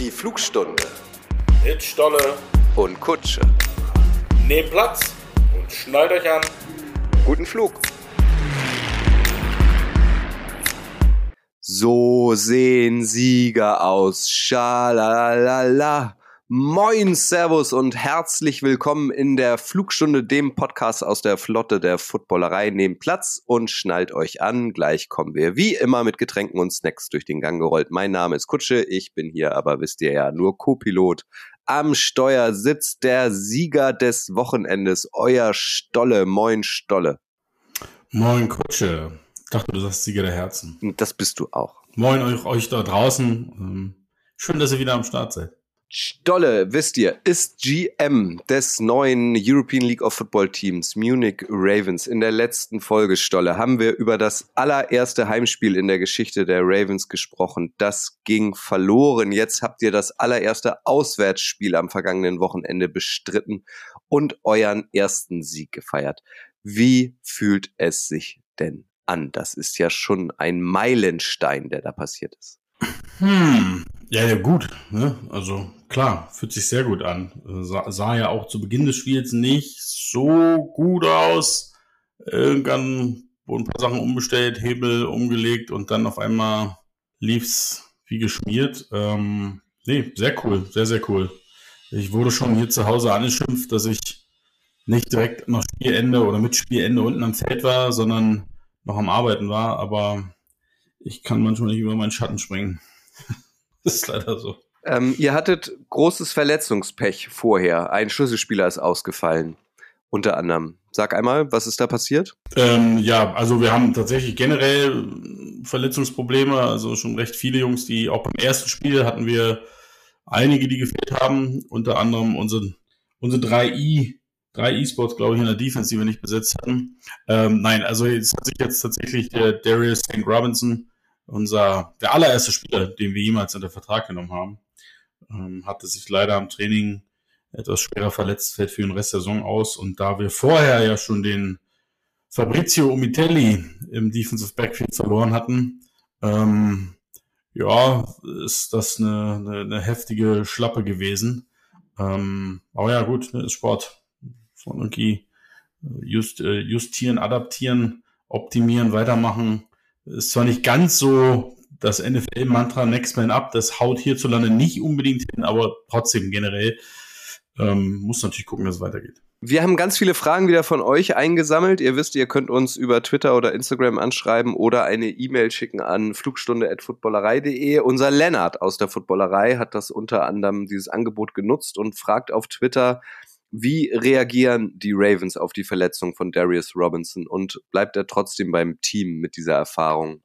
Die Flugstunde Mit Stolle, und Kutsche. nehmt Platz und schnallt euch an. Guten Flug. So sehen Sieger aus. Schalalala. Moin, Servus und herzlich willkommen in der Flugstunde, dem Podcast aus der Flotte der Footballerei. Nehmt Platz und schnallt euch an. Gleich kommen wir wie immer mit Getränken und Snacks durch den Gang gerollt. Mein Name ist Kutsche, ich bin hier, aber wisst ihr ja, nur Co-Pilot. Am Steuer sitzt der Sieger des Wochenendes, euer Stolle. Moin, Stolle. Moin Kutsche. Ich dachte, du sagst Sieger der Herzen. Das bist du auch. Moin euch, euch da draußen. Ähm, Schön, dass ihr wieder am Start seid. Stolle, wisst ihr, ist GM des neuen European League of Football Teams Munich Ravens. In der letzten Folge, Stolle, haben wir über das allererste Heimspiel in der Geschichte der Ravens gesprochen. Das ging verloren. Jetzt habt ihr das allererste Auswärtsspiel am vergangenen Wochenende bestritten und euren ersten Sieg gefeiert. Wie fühlt es sich denn an? Das ist ja schon ein Meilenstein, der da passiert ist. Hm. Ja, ja, gut. Ne? Also klar, fühlt sich sehr gut an. Äh, Sah, sah ja auch zu Beginn des Spiels nicht so gut aus. Irgendwann wurden ein paar Sachen umbestellt, Hebel umgelegt und dann auf einmal lief's wie geschmiert. Ähm, nee, sehr cool, sehr, sehr cool. Ich wurde schon hier zu Hause angeschimpft, dass ich nicht direkt nach Spielende oder mit Spielende unten am Feld war, sondern noch am Arbeiten war, aber ich kann manchmal nicht über meinen Schatten springen. das ist leider so. Ähm, ihr hattet großes Verletzungspech vorher. Ein Schlüsselspieler ist ausgefallen, unter anderem. Sag einmal, was ist da passiert? Ähm, ja, also wir haben tatsächlich generell Verletzungsprobleme, also schon recht viele Jungs, die auch beim ersten Spiel hatten wir einige, die gefehlt haben, unter anderem unsere, unsere drei I, drei E-Sports, glaube ich, in der Defense, die wir nicht besetzt hatten. Ähm, nein, also jetzt hat sich jetzt tatsächlich der Darius St. Robinson, unser, der allererste Spieler, den wir jemals unter Vertrag genommen haben, ähm, hatte sich leider am Training etwas schwerer verletzt, fällt für den Rest der Saison aus. Und da wir vorher ja schon den Fabrizio Umitelli im Defensive Backfield verloren hatten, ähm, ja, ist das eine, eine, eine heftige Schlappe gewesen. Ähm, aber ja, gut, ne, ist Sport. Von irgendwie just, äh, justieren, adaptieren, optimieren, weitermachen. Ist zwar nicht ganz so das NFL-Mantra Next Man Up, das haut hierzulande nicht unbedingt hin, aber trotzdem generell ähm, muss natürlich gucken, dass es weitergeht. Wir haben ganz viele Fragen wieder von euch eingesammelt. Ihr wisst, ihr könnt uns über Twitter oder Instagram anschreiben oder eine E-Mail schicken an flugstunde.footballerei.de. Unser Lennart aus der Footballerei hat das unter anderem dieses Angebot genutzt und fragt auf Twitter, wie reagieren die Ravens auf die Verletzung von Darius Robinson und bleibt er trotzdem beim Team mit dieser Erfahrung?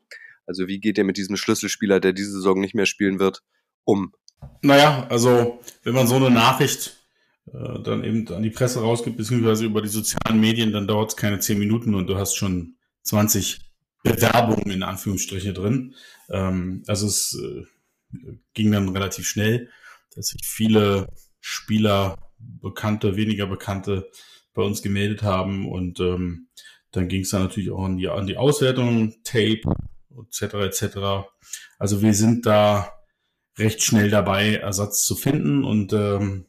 Also wie geht er mit diesem Schlüsselspieler, der diese Saison nicht mehr spielen wird, um? Naja, also wenn man so eine Nachricht äh, dann eben an die Presse rausgibt, beziehungsweise über die sozialen Medien, dann dauert es keine zehn Minuten und du hast schon 20 Bewerbungen in Anführungsstriche drin. Ähm, also es äh, ging dann relativ schnell, dass sich viele Spieler, bekannte, weniger bekannte, bei uns gemeldet haben und ähm, dann ging es dann natürlich auch an die, an die Auswertung, Tape, etc. etc. Also wir sind da recht schnell dabei, Ersatz zu finden und ähm,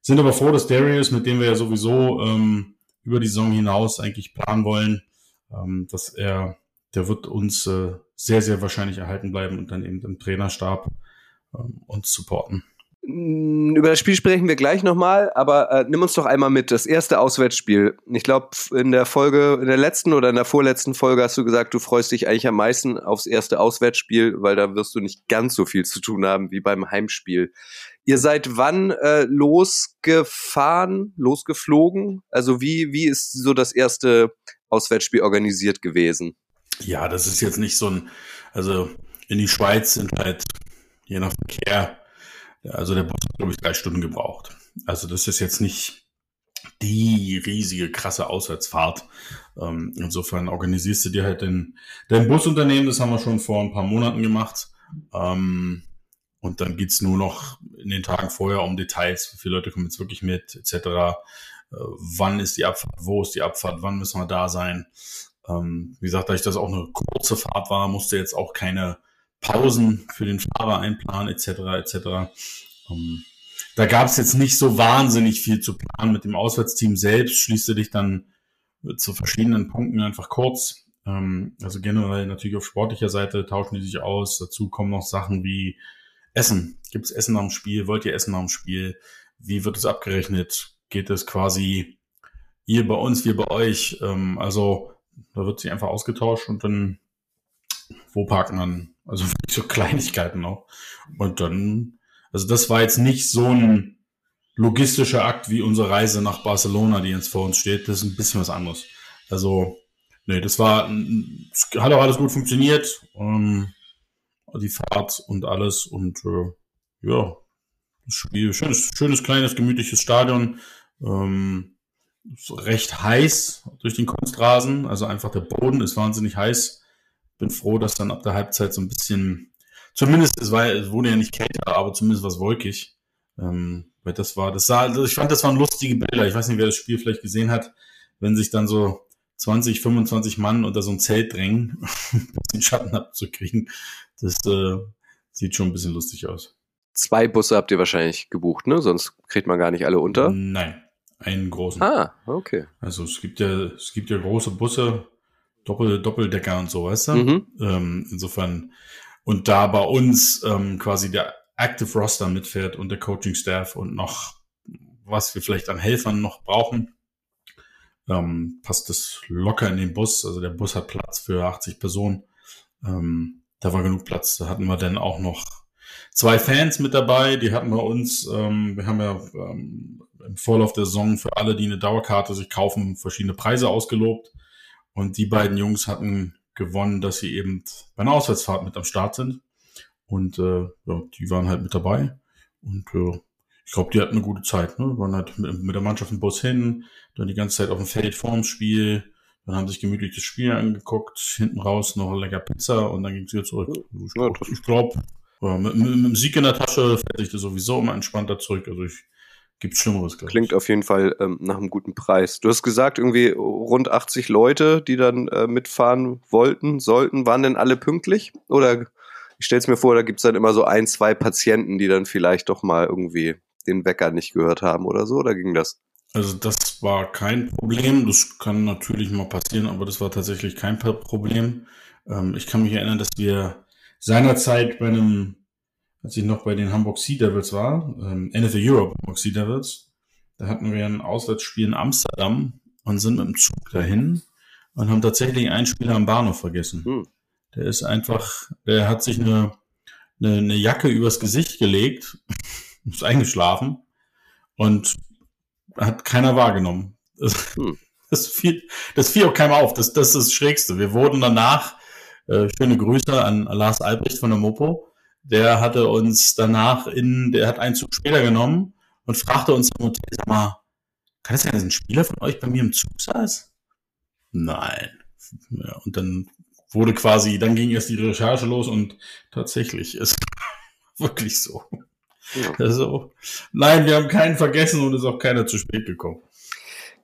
sind aber froh, dass Darius, mit dem wir ja sowieso ähm, über die Saison hinaus eigentlich planen wollen, ähm, dass er, der wird uns äh, sehr, sehr wahrscheinlich erhalten bleiben und dann eben im Trainerstab ähm, uns supporten. Mm, Über das Spiel sprechen wir gleich nochmal, aber äh, nimm uns doch einmal mit. Das erste Auswärtsspiel. Ich glaube, in der Folge, in der letzten oder in der vorletzten Folge hast du gesagt, du freust dich eigentlich am meisten aufs erste Auswärtsspiel, weil da wirst du nicht ganz so viel zu tun haben wie beim Heimspiel. Ihr seid wann äh, losgefahren, losgeflogen? Also wie, wie ist so das erste Auswärtsspiel organisiert gewesen? Ja, das ist jetzt nicht so ein, also in die Schweiz sind halt je nach Verkehr, also der Bus hat, glaube ich, drei Stunden gebraucht. Also das ist jetzt nicht die riesige, krasse Auswärtsfahrt. Ähm, insofern organisierst du dir halt den, dein Busunternehmen, das haben wir schon vor ein paar Monaten gemacht. Ähm, und dann geht's nur noch in den Tagen vorher um Details, wie viele Leute kommen jetzt wirklich mit, etc. Äh, wann ist die Abfahrt, wo ist die Abfahrt, wann müssen wir da sein. Ähm, wie gesagt, da ich das auch eine kurze Fahrt war, musste jetzt auch keine Pausen für den Fahrer einplanen, etc. etc. Ähm, da gab es jetzt nicht so wahnsinnig viel zu planen mit dem Auswärtsteam selbst. Schließt du dich dann zu verschiedenen Punkten einfach kurz. Ähm, also generell natürlich auf sportlicher Seite tauschen die sich aus. Dazu kommen noch Sachen wie Essen. Gibt es Essen am Spiel? Wollt ihr Essen am Spiel? Wie wird es abgerechnet? Geht es quasi ihr bei uns, wir bei euch? Ähm, also da wird sich einfach ausgetauscht und dann wo parkt man? Also so Kleinigkeiten noch. Und dann, also das war jetzt nicht so ein logistischer Akt wie unsere Reise nach Barcelona, die jetzt vor uns steht. Das ist ein bisschen was anderes. Also, nee, das war, hat auch alles gut funktioniert. Ähm, die Fahrt und alles und äh, ja, Spiel, schönes, schönes, kleines, gemütliches Stadion. Ähm, recht heiß durch den Kunstrasen, also einfach der Boden ist wahnsinnig heiß. Bin froh, dass dann ab der Halbzeit so ein bisschen, zumindest, es, war, es wurde ja nicht kälter, aber zumindest was wolkig. Ähm, weil das war, das sah, also ich fand, das waren lustige Bilder. Ich weiß nicht, wer das Spiel vielleicht gesehen hat, wenn sich dann so 20, 25 Mann unter so ein Zelt drängen, um den Schatten abzukriegen. Das äh, sieht schon ein bisschen lustig aus. Zwei Busse habt ihr wahrscheinlich gebucht, ne? Sonst kriegt man gar nicht alle unter. Nein, einen großen. Ah, okay. Also es gibt ja, es gibt ja große Busse, Doppel, Doppeldecker und so, weißt du? Mhm. Ähm, insofern, und da bei uns ähm, quasi der Active Roster mitfährt und der Coaching Staff und noch, was wir vielleicht an Helfern noch brauchen, ähm, passt das locker in den Bus. Also der Bus hat Platz für 80 Personen. Ähm, da war genug Platz. Da hatten wir dann auch noch zwei Fans mit dabei. Die hatten wir uns, ähm, wir haben ja ähm, im Vorlauf der Saison für alle, die eine Dauerkarte sich kaufen, verschiedene Preise ausgelobt. Und die beiden Jungs hatten gewonnen, dass sie eben bei einer Auswärtsfahrt mit am Start sind. Und äh, ja, die waren halt mit dabei. Und äh, ich glaube, die hatten eine gute Zeit. Ne? Waren halt mit, mit der Mannschaft im Bus hin, dann die ganze Zeit auf dem Feld vorm Spiel. Dann haben sich gemütlich das Spiel angeguckt, hinten raus noch lecker Pizza und dann ging es wieder zurück. Also ich glaube, ja, mit, mit, mit, dem Sieg in der Tasche fährt sich das sowieso immer entspannter zurück. Also ich gibt Schlimmeres, glaube Klingt auf jeden Fall ähm, nach einem guten Preis. Du hast gesagt, irgendwie rund 80 Leute, die dann äh, mitfahren wollten, sollten. Waren denn alle pünktlich? Oder ich stelle es mir vor, da gibt es dann immer so ein, zwei Patienten, die dann vielleicht doch mal irgendwie den Wecker nicht gehört haben oder so. Oder ging das? Also das war kein Problem. Das kann natürlich mal passieren, aber das war tatsächlich kein Problem. Ähm, ich kann mich erinnern, dass wir seinerzeit bei einem, als ich noch bei den Hamburg Sea Devils war, ähm, NFL Europe Hamburg Sea Devils, da hatten wir ein Auswärtsspiel in Amsterdam und sind mit dem Zug dahin und haben tatsächlich einen Spieler am Bahnhof vergessen. Hm. Der ist einfach, der hat sich eine, eine, eine Jacke übers Gesicht gelegt, ist eingeschlafen und hat keiner wahrgenommen. Das, hm. das, fiel, das fiel auch keinem auf. Das, das ist das Schrägste. Wir wurden danach, äh, schöne Grüße an Lars Albrecht von der Mopo, der hatte uns danach in, der hat einen Zug später genommen und fragte uns im Hotel, sag mal, kann es sein, dass ein Spieler von euch bei mir im Zug saß? Nein. Ja, und dann wurde quasi, dann ging erst die Recherche los und tatsächlich ist wirklich so. Ja. Also, nein, wir haben keinen vergessen und ist auch keiner zu spät gekommen.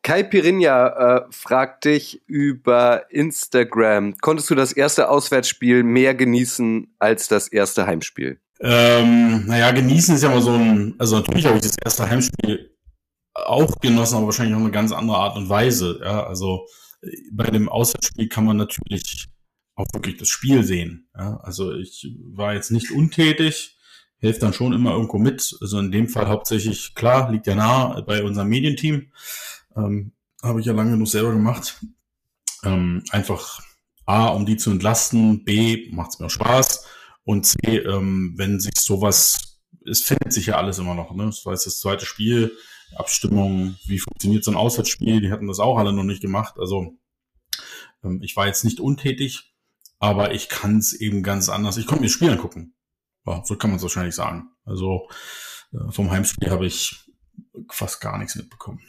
Kai Pirinha äh, fragt dich über Instagram. Konntest du das erste Auswärtsspiel mehr genießen als das erste Heimspiel? Ähm, naja, genießen ist ja mal so ein, also natürlich habe ich das erste Heimspiel auch genossen, aber wahrscheinlich auf eine ganz andere Art und Weise. Ja, also äh, bei dem Auswärtsspiel kann man natürlich auch wirklich das Spiel sehen. Ja, also ich war jetzt nicht untätig, helfe dann schon immer irgendwo mit. Also in dem Fall hauptsächlich, klar, liegt ja nah bei unserem Medienteam. Ähm, Habe ich ja lange genug selber gemacht. Ähm, einfach A, um die zu entlasten, B, macht es mir auch Spaß und C, ähm, wenn sich sowas, es findet sich ja alles immer noch. Ne? Das war jetzt das zweite Spiel, Abstimmung, wie funktioniert so ein Auswärtsspiel, die hatten das auch alle noch nicht gemacht. Also ähm, ich war jetzt nicht untätig, aber ich kann es eben ganz anders. Ich konnte mir das Spiel angucken. Ja, so kann man es wahrscheinlich sagen. Also äh, vom Heimspiel habe ich fast gar nichts mitbekommen.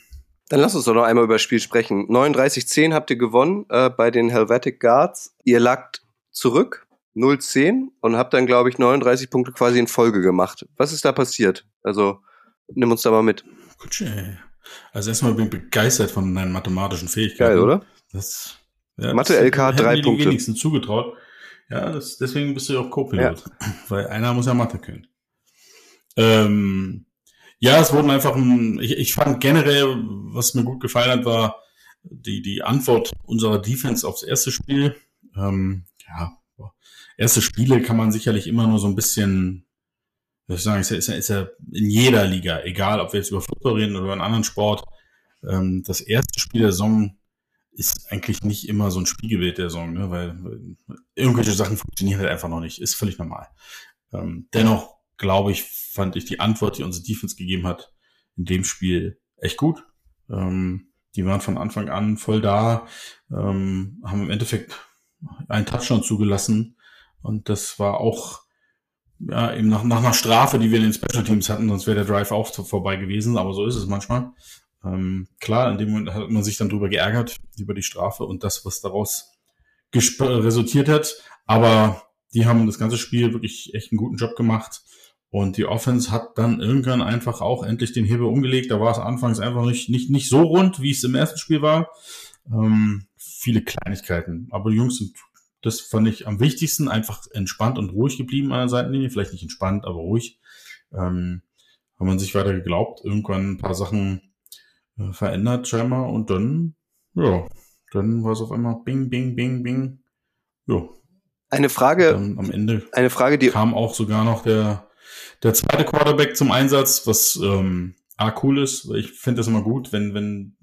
Dann lass uns doch noch einmal über das Spiel sprechen. 39-10 habt ihr gewonnen äh, bei den Helvetic Guards. Ihr lagt zurück, 0-10 und habt dann, glaube ich, 39 Punkte quasi in Folge gemacht. Was ist da passiert? Also, nimm uns da mal mit. Gut, also erstmal bin ich begeistert von deinen mathematischen Fähigkeiten. Geil, oder? Das, ja, Mathe LK drei Punkte. Die wenigsten zugetraut. Ja, das, deswegen bist du ja auch Co-Pilot. Ja. Weil einer muss ja Mathe können. Ähm, ja, es wurden einfach, ein, ich, ich fand generell, was mir gut gefallen hat, war die, die Antwort unserer Defense aufs erste Spiel. Ähm, ja, erste Spiele kann man sicherlich immer nur so ein bisschen, was ich sagen, ist ja, ist ja, ist ja in jeder Liga, egal ob wir jetzt über Football reden oder über einen anderen Sport, ähm, das erste Spiel der Saison ist eigentlich nicht immer so ein Spiegelbild der Saison, ne? weil, weil irgendwelche Sachen funktionieren halt einfach noch nicht, ist völlig normal. Ähm, dennoch glaube ich, fand ich die Antwort, die unsere Defense gegeben hat, in dem Spiel echt gut. Ähm, die waren von Anfang an voll da, ähm, haben im Endeffekt einen Touchdown zugelassen und das war auch ja, eben nach, nach einer Strafe, die wir in den Special Teams hatten, sonst wäre der Drive auch vorbei gewesen, aber so ist es manchmal. Ähm, klar, in dem Moment hat man sich dann drüber geärgert, über die Strafe und das, was daraus resultiert hat. Aber die haben das ganze Spiel wirklich echt einen guten Job gemacht. Und die Offense hat dann irgendwann einfach auch endlich den Hebel umgelegt. Da war es anfangs einfach nicht, nicht, nicht so rund, wie es im ersten Spiel war. Ähm, viele Kleinigkeiten. Aber die Jungs sind, das fand ich am wichtigsten, einfach entspannt und ruhig geblieben an der Seitenlinie. Vielleicht nicht entspannt, aber ruhig. Ähm, haben man sich weiter geglaubt, irgendwann ein paar Sachen äh, verändert scheinbar und dann, ja, dann war es auf einmal bing, bing, bing, bing. Ja. Eine Frage. am Ende eine Frage, die kam auch sogar noch der der zweite Quarterback zum Einsatz, was ähm, A cool ist, ich finde das immer gut, wenn, wenn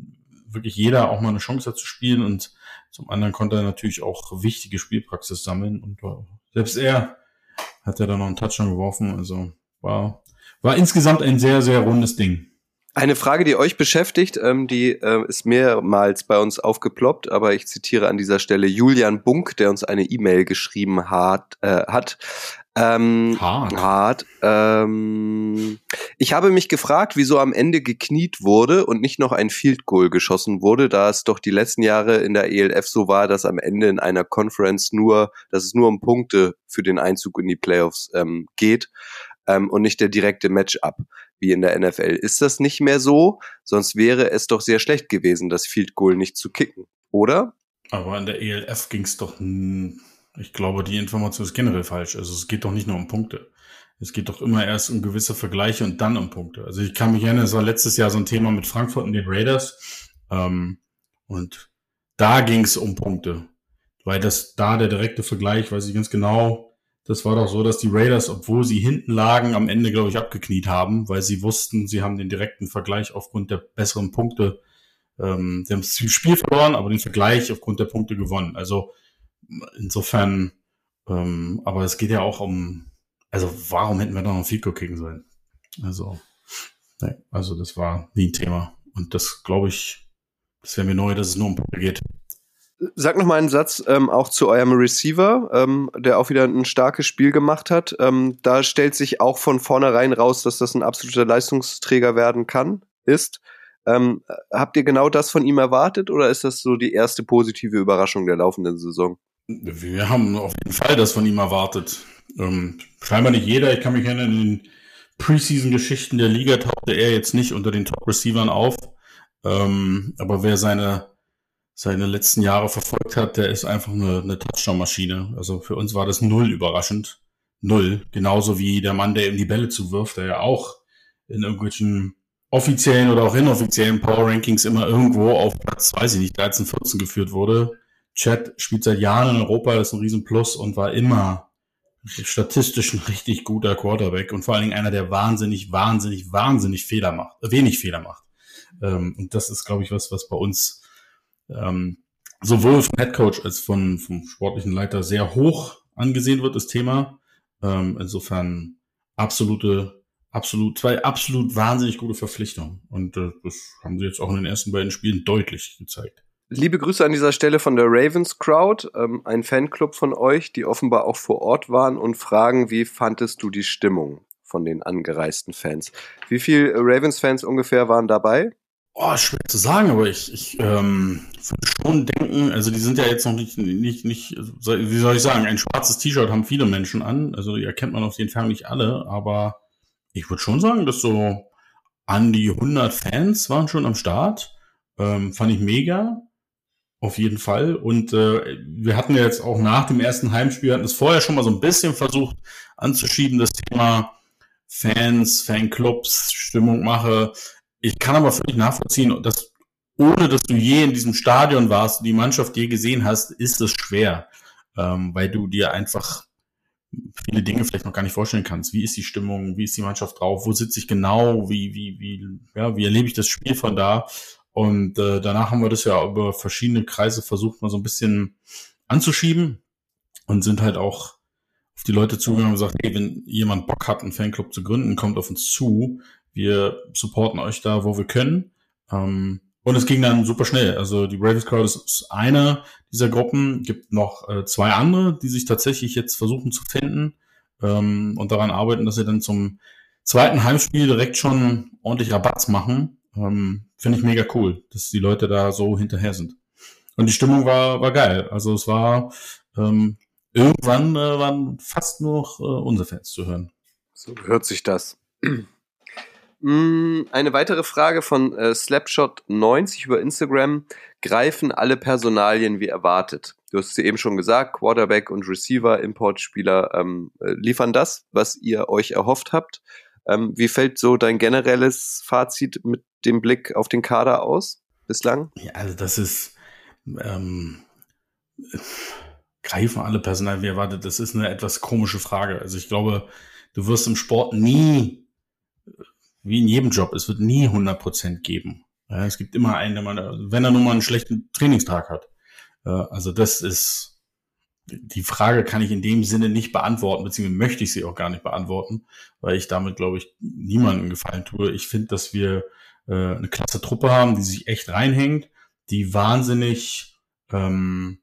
wirklich jeder auch mal eine Chance hat zu spielen und zum anderen konnte er natürlich auch wichtige Spielpraxis sammeln und selbst er hat ja dann noch einen Touchdown geworfen, also war, war insgesamt ein sehr, sehr rundes Ding. Eine Frage, die euch beschäftigt, ähm, die äh, ist mehrmals bei uns aufgeploppt, aber ich zitiere an dieser Stelle Julian Bunk, der uns eine E-Mail geschrieben hat. Äh, hat. Ähm, hart. hart. Ähm, ich habe mich gefragt, wieso am Ende gekniet wurde und nicht noch ein Field Goal geschossen wurde, da es doch die letzten Jahre in der ELF so war, dass am Ende in einer Conference nur, dass es nur um Punkte für den Einzug in die Playoffs ähm, geht ähm, und nicht der direkte Matchup wie in der NFL. Ist das nicht mehr so? Sonst wäre es doch sehr schlecht gewesen, das Field Goal nicht zu kicken, oder? Aber in der ELF ging es doch, ich glaube, die Information ist generell falsch. Also es geht doch nicht nur um Punkte. Es geht doch immer erst um gewisse Vergleiche und dann um Punkte. Also ich kann mich erinnern, es war letztes Jahr so ein Thema mit Frankfurt und den Raiders. Ähm, und da ging es um Punkte. Weil das da der direkte Vergleich, weiß ich ganz genau, das war doch so, dass die Raiders, obwohl sie hinten lagen, am Ende, glaube ich, abgekniet haben, weil sie wussten, sie haben den direkten Vergleich aufgrund der besseren Punkte. Ähm, sie haben das Spiel verloren, aber den Vergleich aufgrund der Punkte gewonnen. Also insofern, ähm, aber es geht ja auch um, also warum hätten wir da noch Fico kicken sollen? Also, nee, also das war nie ein Thema. Und das glaube ich, das wäre mir neu, dass es nur um Punkte geht. Sag noch mal einen Satz ähm, auch zu eurem Receiver, ähm, der auch wieder ein starkes Spiel gemacht hat. Ähm, da stellt sich auch von vornherein raus, dass das ein absoluter Leistungsträger werden kann, ist. Ähm, habt ihr genau das von ihm erwartet oder ist das so die erste positive Überraschung der laufenden Saison? Wir haben auf jeden Fall das von ihm erwartet. Ähm, scheinbar nicht jeder. Ich kann mich erinnern, in den Preseason-Geschichten der Liga tauchte er jetzt nicht unter den Top-Receivern auf. Ähm, aber wer seine seine letzten Jahre verfolgt hat, der ist einfach eine, eine Touchdown-Maschine. Also für uns war das null überraschend. Null. Genauso wie der Mann, der ihm die Bälle zuwirft, der ja auch in irgendwelchen offiziellen oder auch inoffiziellen Power Rankings immer irgendwo auf Platz, weiß ich nicht, 13, 14 geführt wurde. Chad spielt seit Jahren in Europa, das ist ein Riesenplus und war immer statistisch ein richtig guter Quarterback und vor allen Dingen einer, der wahnsinnig, wahnsinnig, wahnsinnig Fehler macht, wenig Fehler macht. Ähm, und das ist, glaube ich, was, was bei uns ähm, sowohl vom Headcoach als von, vom sportlichen Leiter sehr hoch angesehen wird, das Thema. Ähm, insofern absolute, absolut, zwei absolut wahnsinnig gute Verpflichtungen. Und äh, das haben sie jetzt auch in den ersten beiden Spielen deutlich gezeigt. Liebe Grüße an dieser Stelle von der Ravens Crowd, ähm, ein Fanclub von euch, die offenbar auch vor Ort waren und fragen, wie fandest du die Stimmung von den angereisten Fans? Wie viele Ravens-Fans ungefähr waren dabei? Oh, schwer zu sagen, aber ich, ich ähm, würde schon denken, also die sind ja jetzt noch nicht, nicht, nicht, wie soll ich sagen, ein schwarzes T-Shirt haben viele Menschen an, also die erkennt man auf jeden Fall nicht alle, aber ich würde schon sagen, dass so an die 100 Fans waren schon am Start, ähm, fand ich mega. Auf jeden Fall. Und äh, wir hatten ja jetzt auch nach dem ersten Heimspiel, hatten es vorher schon mal so ein bisschen versucht anzuschieben, das Thema Fans, Fanclubs, Stimmung mache. Ich kann aber völlig nachvollziehen, dass ohne dass du je in diesem Stadion warst, die Mannschaft je gesehen hast, ist es schwer, ähm, weil du dir einfach viele Dinge vielleicht noch gar nicht vorstellen kannst. Wie ist die Stimmung? Wie ist die Mannschaft drauf? Wo sitze ich genau? Wie, wie, wie, ja, wie erlebe ich das Spiel von da? Und äh, danach haben wir das ja über verschiedene Kreise versucht, mal so ein bisschen anzuschieben und sind halt auch auf die Leute zugegangen und gesagt, hey, wenn jemand Bock hat, einen Fanclub zu gründen, kommt auf uns zu. Wir supporten euch da, wo wir können. Ähm, und es ging dann super schnell. Also die Ravens Crowd ist eine dieser Gruppen. Gibt noch äh, zwei andere, die sich tatsächlich jetzt versuchen zu finden ähm, und daran arbeiten, dass sie dann zum zweiten Heimspiel direkt schon ordentlich Rabatz machen. Ähm, Finde ich mega cool, dass die Leute da so hinterher sind. Und die Stimmung war, war geil. Also es war ähm, irgendwann äh, waren fast nur noch äh, unsere Fans zu hören. So hört sich das. Mm, eine weitere Frage von äh, Slapshot90 über Instagram. Greifen alle Personalien wie erwartet? Du hast es eben schon gesagt, Quarterback und Receiver, Importspieler ähm, äh, liefern das, was ihr euch erhofft habt. Ähm, wie fällt so dein generelles Fazit mit dem Blick auf den Kader aus bislang? Ja, also das ist ähm, greifen alle Personalien wie erwartet. Das ist eine etwas komische Frage. Also ich glaube, du wirst im Sport nie wie in jedem Job, es wird nie 100% geben. Ja, es gibt immer einen, der man, wenn er nur mal einen schlechten Trainingstag hat. also das ist, die Frage kann ich in dem Sinne nicht beantworten, beziehungsweise möchte ich sie auch gar nicht beantworten, weil ich damit, glaube ich, niemandem gefallen tue. Ich finde, dass wir äh, eine klasse Truppe haben, die sich echt reinhängt, die wahnsinnig, ähm,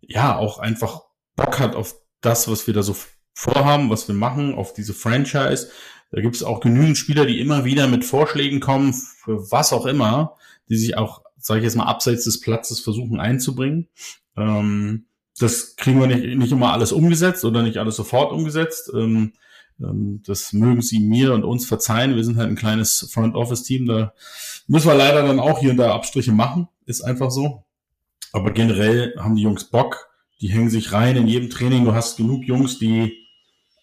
ja, auch einfach Bock hat auf das, was wir da so vorhaben, was wir machen, auf diese Franchise, da gibt es auch genügend Spieler, die immer wieder mit Vorschlägen kommen, für was auch immer, die sich auch, sage ich jetzt mal, abseits des Platzes versuchen einzubringen. Ähm, das kriegen wir nicht, nicht immer alles umgesetzt oder nicht alles sofort umgesetzt. Ähm, das mögen sie mir und uns verzeihen. Wir sind halt ein kleines Front Office Team. Da müssen wir leider dann auch hier und da Abstriche machen. Ist einfach so. Aber generell haben die Jungs Bock. Die hängen sich rein in jedem Training. Du hast genug Jungs, die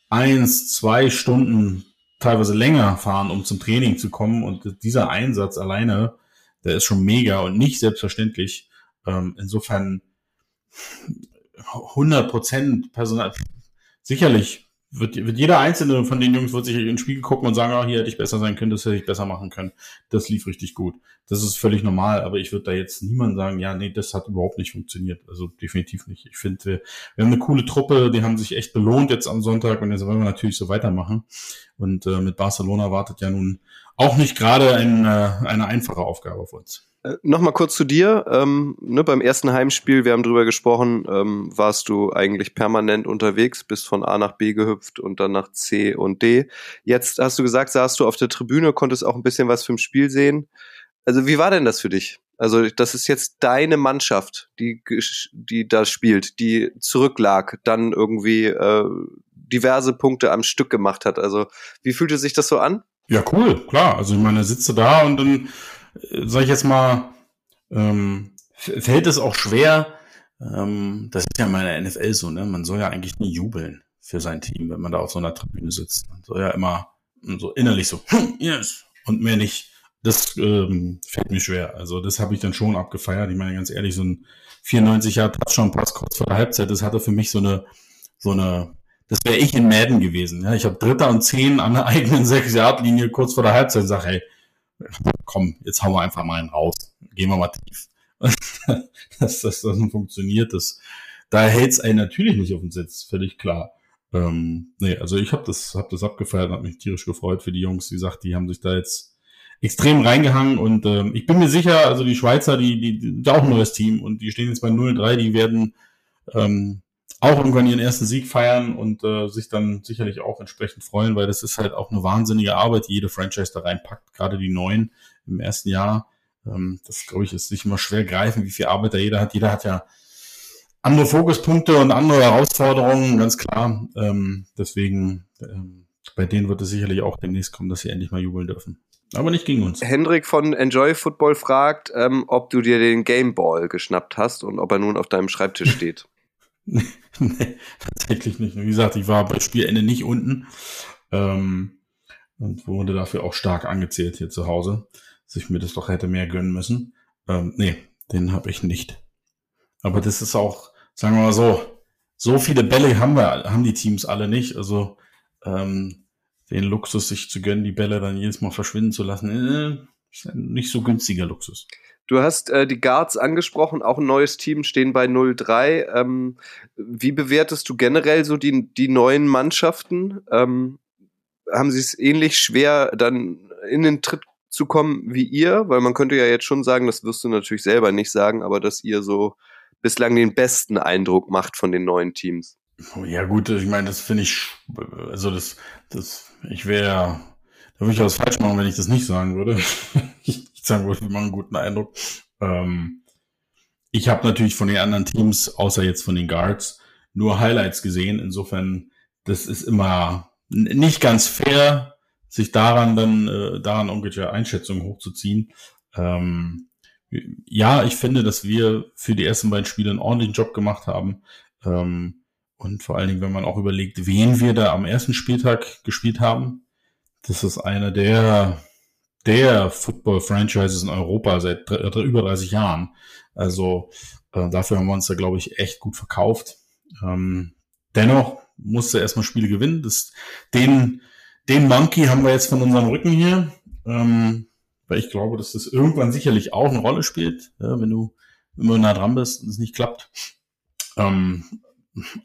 eins, zwei Stunden teilweise länger fahren, um zum Training zu kommen. Und dieser Einsatz alleine, der ist schon mega und nicht selbstverständlich. Ähm, insofern 100 Prozent Personal. Sicherlich wird, wird jeder einzelne von den Jungs wird sich in den Spiegel gucken und sagen, ah, hier hätte ich besser sein können, das hätte ich besser machen können. Das lief richtig gut. Das ist völlig normal, aber ich würde da jetzt niemand sagen, ja, nee, das hat überhaupt nicht funktioniert. Also definitiv nicht. Ich finde, wir, wir haben eine coole Truppe, die haben sich echt belohnt jetzt am Sonntag und jetzt wollen wir natürlich so weitermachen. Und äh, mit Barcelona wartet ja nun auch nicht gerade ein, äh, eine einfache Aufgabe auf uns. Äh, Nochmal kurz zu dir. Ähm, ne, beim ersten Heimspiel, wir haben drüber gesprochen, ähm, warst du eigentlich permanent unterwegs, bist von A nach B gehüpft und dann nach C und D. Jetzt hast du gesagt, saßt du auf der Tribüne, konntest auch ein bisschen was vom Spiel sehen. Also wie war denn das für dich? Also das ist jetzt deine Mannschaft, die, die da spielt, die zurücklag, dann irgendwie äh, diverse Punkte am Stück gemacht hat. Also wie fühlte sich das so an? Ja, cool, klar. Also ich meine, sitze da und dann sag ich jetzt mal, ähm, fällt es auch schwer, ähm, das ist ja in meiner NFL so, ne? Man soll ja eigentlich nie jubeln für sein Team, wenn man da auf so einer Tribüne sitzt. Man soll ja immer so innerlich so, hm, yes, und mehr nicht. Das ähm, fällt mir schwer. Also das habe ich dann schon abgefeiert. Ich meine ganz ehrlich, so ein 94 Jahre Touchdown-Pass kurz vor der Halbzeit, das hatte für mich so eine, so eine, das wäre ich in Madden gewesen. Ja, ich habe Dritter und Zehn an der eigenen 6-Yard-Linie kurz vor der Halbzeit und sage, hey, komm, jetzt hauen wir einfach mal einen raus. Gehen wir mal tief. dass das dann funktioniert, das, da hält es einen natürlich nicht auf den Sitz, völlig klar. Ähm, nee, also ich habe das, hab das abgefeiert und habe mich tierisch gefreut für die Jungs. Wie gesagt, die haben sich da jetzt extrem reingehangen und ähm, ich bin mir sicher, also die Schweizer, die, die, die, die auch ein neues Team und die stehen jetzt bei 0-3, die werden ähm, auch irgendwann ihren ersten Sieg feiern und äh, sich dann sicherlich auch entsprechend freuen, weil das ist halt auch eine wahnsinnige Arbeit, die jede Franchise da reinpackt, gerade die neuen im ersten Jahr. Ähm, das, glaube ich, ist nicht immer schwer greifen, wie viel Arbeit da jeder hat. Jeder hat ja andere Fokuspunkte und andere Herausforderungen, ganz klar. Ähm, deswegen, ähm, bei denen wird es sicherlich auch demnächst kommen, dass sie endlich mal jubeln dürfen. Aber nicht gegen uns. Hendrik von Enjoy Football fragt, ähm, ob du dir den Gameball geschnappt hast und ob er nun auf deinem Schreibtisch steht. nee, tatsächlich nicht. Wie gesagt, ich war bei Spielende nicht unten ähm, und wurde dafür auch stark angezählt hier zu Hause, dass ich mir das doch hätte mehr gönnen müssen. Ähm, nee, den habe ich nicht. Aber das ist auch, sagen wir mal so, so viele Bälle haben wir, haben die Teams alle nicht. Also ähm, den Luxus, sich zu gönnen, die Bälle dann jedes Mal verschwinden zu lassen, äh, ist ein nicht so günstiger Luxus. Du hast äh, die Guards angesprochen, auch ein neues Team, stehen bei 0-3. Ähm, wie bewertest du generell so die, die neuen Mannschaften? Ähm, haben sie es ähnlich schwer, dann in den Tritt zu kommen wie ihr? Weil man könnte ja jetzt schon sagen, das wirst du natürlich selber nicht sagen, aber dass ihr so bislang den besten Eindruck macht von den neuen Teams. Ja gut, ich meine, das finde ich, also das, das, ich wäre, da würde ich was falsch machen, wenn ich das nicht sagen würde. Sagen würde, wir machen einen guten Eindruck. Ähm, ich habe natürlich von den anderen Teams, außer jetzt von den Guards, nur Highlights gesehen. Insofern, das ist immer nicht ganz fair, sich daran dann, äh, daran irgendwelche Einschätzungen hochzuziehen. Ähm, ja, ich finde, dass wir für die ersten beiden Spiele einen ordentlichen Job gemacht haben. Ähm, und vor allen Dingen, wenn man auch überlegt, wen wir da am ersten Spieltag gespielt haben, das ist einer der, der Football-Franchises in Europa seit über 30 Jahren. Also äh, dafür haben wir uns da, glaube ich, echt gut verkauft. Ähm, dennoch musste erstmal Spiele gewinnen. Das, den, den Monkey haben wir jetzt von unserem Rücken hier. Ähm, weil ich glaube, dass das irgendwann sicherlich auch eine Rolle spielt, ja, wenn du immer nah dran bist und es nicht klappt. Ähm,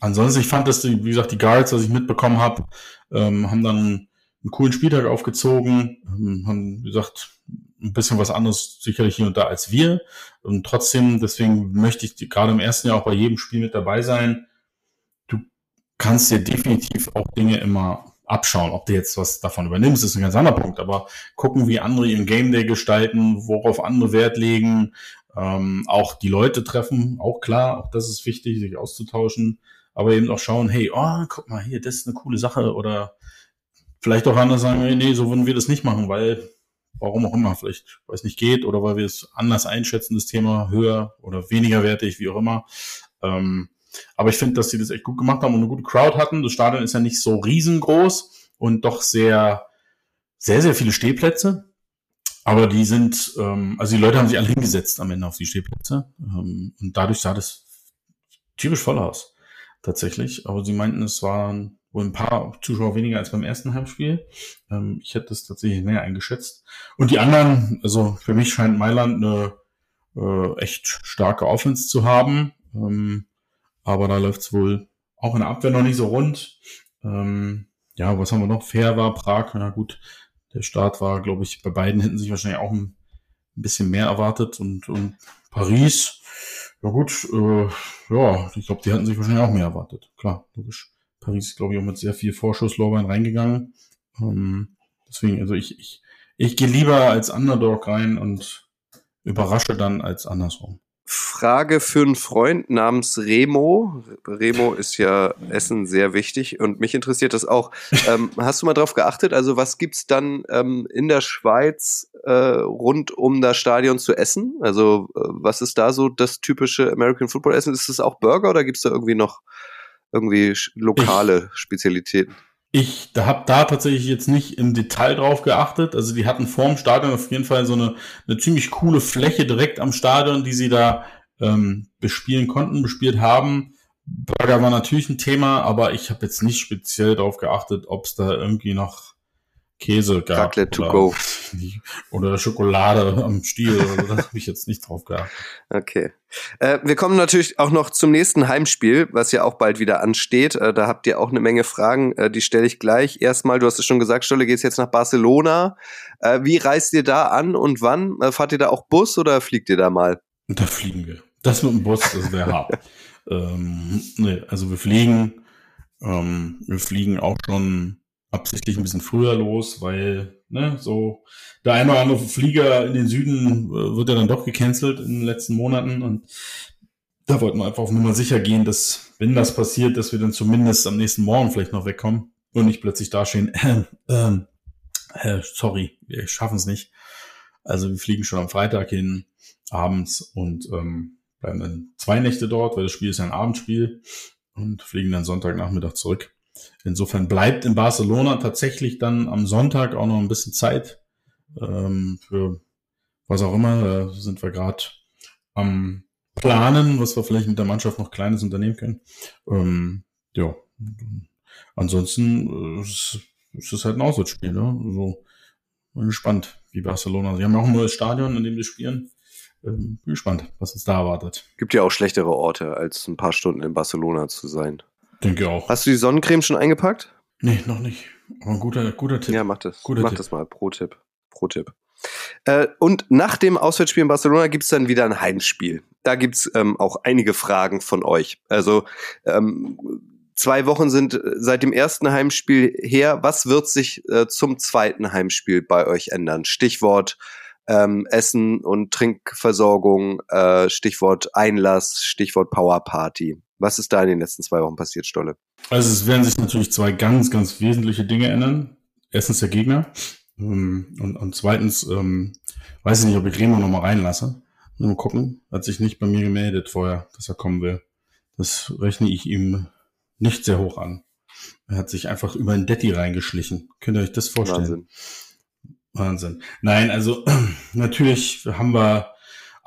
ansonsten, ich fand, dass die, wie gesagt, die Guards, was ich mitbekommen habe, ähm, haben dann einen coolen Spieltag aufgezogen, ähm, haben, gesagt, ein bisschen was anderes sicherlich hier und da als wir. Und trotzdem, deswegen möchte ich gerade im ersten Jahr auch bei jedem Spiel mit dabei sein. Du kannst dir definitiv auch Dinge immer abschauen. Ob du jetzt was davon übernimmst, ist ein ganz anderer Punkt. Aber gucken, wie andere ihren Game Day gestalten, worauf andere Wert legen ähm, auch die Leute treffen, auch klar, auch das ist wichtig, sich auszutauschen, aber eben auch schauen, hey, oh, guck mal hier, das ist eine coole Sache oder vielleicht auch anders sagen, nee, so würden wir das nicht machen, weil warum auch immer, vielleicht, weil es nicht geht oder weil wir es anders einschätzen, das Thema höher oder weniger wertig, wie auch immer. Ähm, aber ich finde, dass sie das echt gut gemacht haben und eine gute Crowd hatten. Das Stadion ist ja nicht so riesengroß und doch sehr, sehr, sehr viele Stehplätze. Aber die sind, ähm, also die Leute haben sich alle hingesetzt am Ende auf die Stehplätze. Ähm, und dadurch sah das tierisch voll aus. Tatsächlich. Aber sie meinten, es waren wohl ein paar Zuschauer weniger als beim ersten Heimspiel. Ähm, ich hätte es tatsächlich mehr eingeschätzt. Und die anderen, also für mich scheint Mailand eine äh, echt starke Offense zu haben. Ähm, aber da läuft es wohl auch in der Abwehr noch nicht so rund. Ähm, ja, was haben wir noch? Fair war Prag, na gut, der Start war, glaube ich, bei beiden hätten sich wahrscheinlich auch ein, bisschen mehr erwartet und, und Paris, ja gut, äh, ja, ich glaube, die hatten sich wahrscheinlich auch mehr erwartet. Klar, logisch. Paris, glaube ich, auch mit sehr viel Vorschusslorbein reingegangen. Ähm, deswegen, also ich, ich, ich gehe lieber als Underdog rein und überrasche dann als andersrum. Frage für einen Freund namens Remo. Remo ist ja Essen sehr wichtig und mich interessiert das auch. Ähm, hast du mal drauf geachtet? Also was gibt's dann ähm, in der Schweiz äh, rund um das Stadion zu essen? Also äh, was ist da so das typische American Football Essen? Ist es auch Burger oder gibt's da irgendwie noch irgendwie lokale ich, Spezialitäten? Ich da habe da tatsächlich jetzt nicht im Detail drauf geachtet. Also die hatten vorm Stadion auf jeden Fall so eine, eine ziemlich coole Fläche direkt am Stadion, die sie da ähm, bespielen konnten, bespielt haben. Burger war natürlich ein Thema, aber ich habe jetzt nicht speziell darauf geachtet, ob es da irgendwie noch Käse gab. Raclette to go. Oder Schokolade am Stiel. Also da habe ich jetzt nicht drauf geachtet. Okay. Äh, wir kommen natürlich auch noch zum nächsten Heimspiel, was ja auch bald wieder ansteht. Äh, da habt ihr auch eine Menge Fragen. Äh, die stelle ich gleich. Erstmal, du hast es schon gesagt, Stolle, gehst jetzt nach Barcelona. Äh, wie reist ihr da an und wann? Äh, fahrt ihr da auch Bus oder fliegt ihr da mal? Da fliegen wir. Das mit dem Bus, das wäre hart. ähm, nee, also wir fliegen. Ähm, wir fliegen auch schon absichtlich ein bisschen früher los, weil ne, so der eine oder andere Flieger in den Süden äh, wird ja dann doch gecancelt in den letzten Monaten und da wollten wir einfach auf Nummer sicher gehen, dass wenn das passiert, dass wir dann zumindest am nächsten Morgen vielleicht noch wegkommen und nicht plötzlich dastehen, äh, äh, äh, sorry, wir schaffen es nicht. Also wir fliegen schon am Freitag hin, abends und ähm, bleiben dann zwei Nächte dort, weil das Spiel ist ja ein Abendspiel und fliegen dann Sonntagnachmittag zurück. Insofern bleibt in Barcelona tatsächlich dann am Sonntag auch noch ein bisschen Zeit ähm, für was auch immer. Da sind wir gerade am Planen, was wir vielleicht mit der Mannschaft noch Kleines unternehmen können. Ähm, ja, ansonsten äh, ist, es halt ein Auswärtsspiel. Ne? Also, bin gespannt, wie Barcelona. Sie haben auch ein neues Stadion, in dem sie spielen. Ähm, bin gespannt, was uns da erwartet. Gibt ja auch schlechtere Orte, als ein paar Stunden in Barcelona zu sein. Denke auch. Hast du die Sonnencreme schon eingepackt? Nee, noch nicht. Aber ein guter, guter Tipp. Ja, mach das. Guter mach Tipp. das mal. Pro-Tipp. Pro-Tipp. Äh, und nach dem Auswärtsspiel in Barcelona gibt's dann wieder ein Heimspiel. Da gibt's ähm, auch einige Fragen von euch. Also ähm, zwei Wochen sind äh, seit dem ersten Heimspiel her. Was wird sich äh, zum zweiten Heimspiel bei euch ändern? Stichwort ähm, Essen und Trinkversorgung, äh, Stichwort Einlass, Stichwort Powerparty. Was ist da in den letzten zwei Wochen passiert, Stolle? Also es werden sich natürlich zwei ganz, ganz wesentliche Dinge ändern. Erstens der Gegner ähm, und, und zweitens ähm, weiß ich nicht, ob ich Remo noch mal reinlasse. Mal gucken. Hat sich nicht bei mir gemeldet vorher, dass er kommen will. Das rechne ich ihm nicht sehr hoch an. Er hat sich einfach über ein Detti reingeschlichen. Könnt ihr euch das vorstellen? Wahnsinn. Wahnsinn. Nein, also natürlich haben wir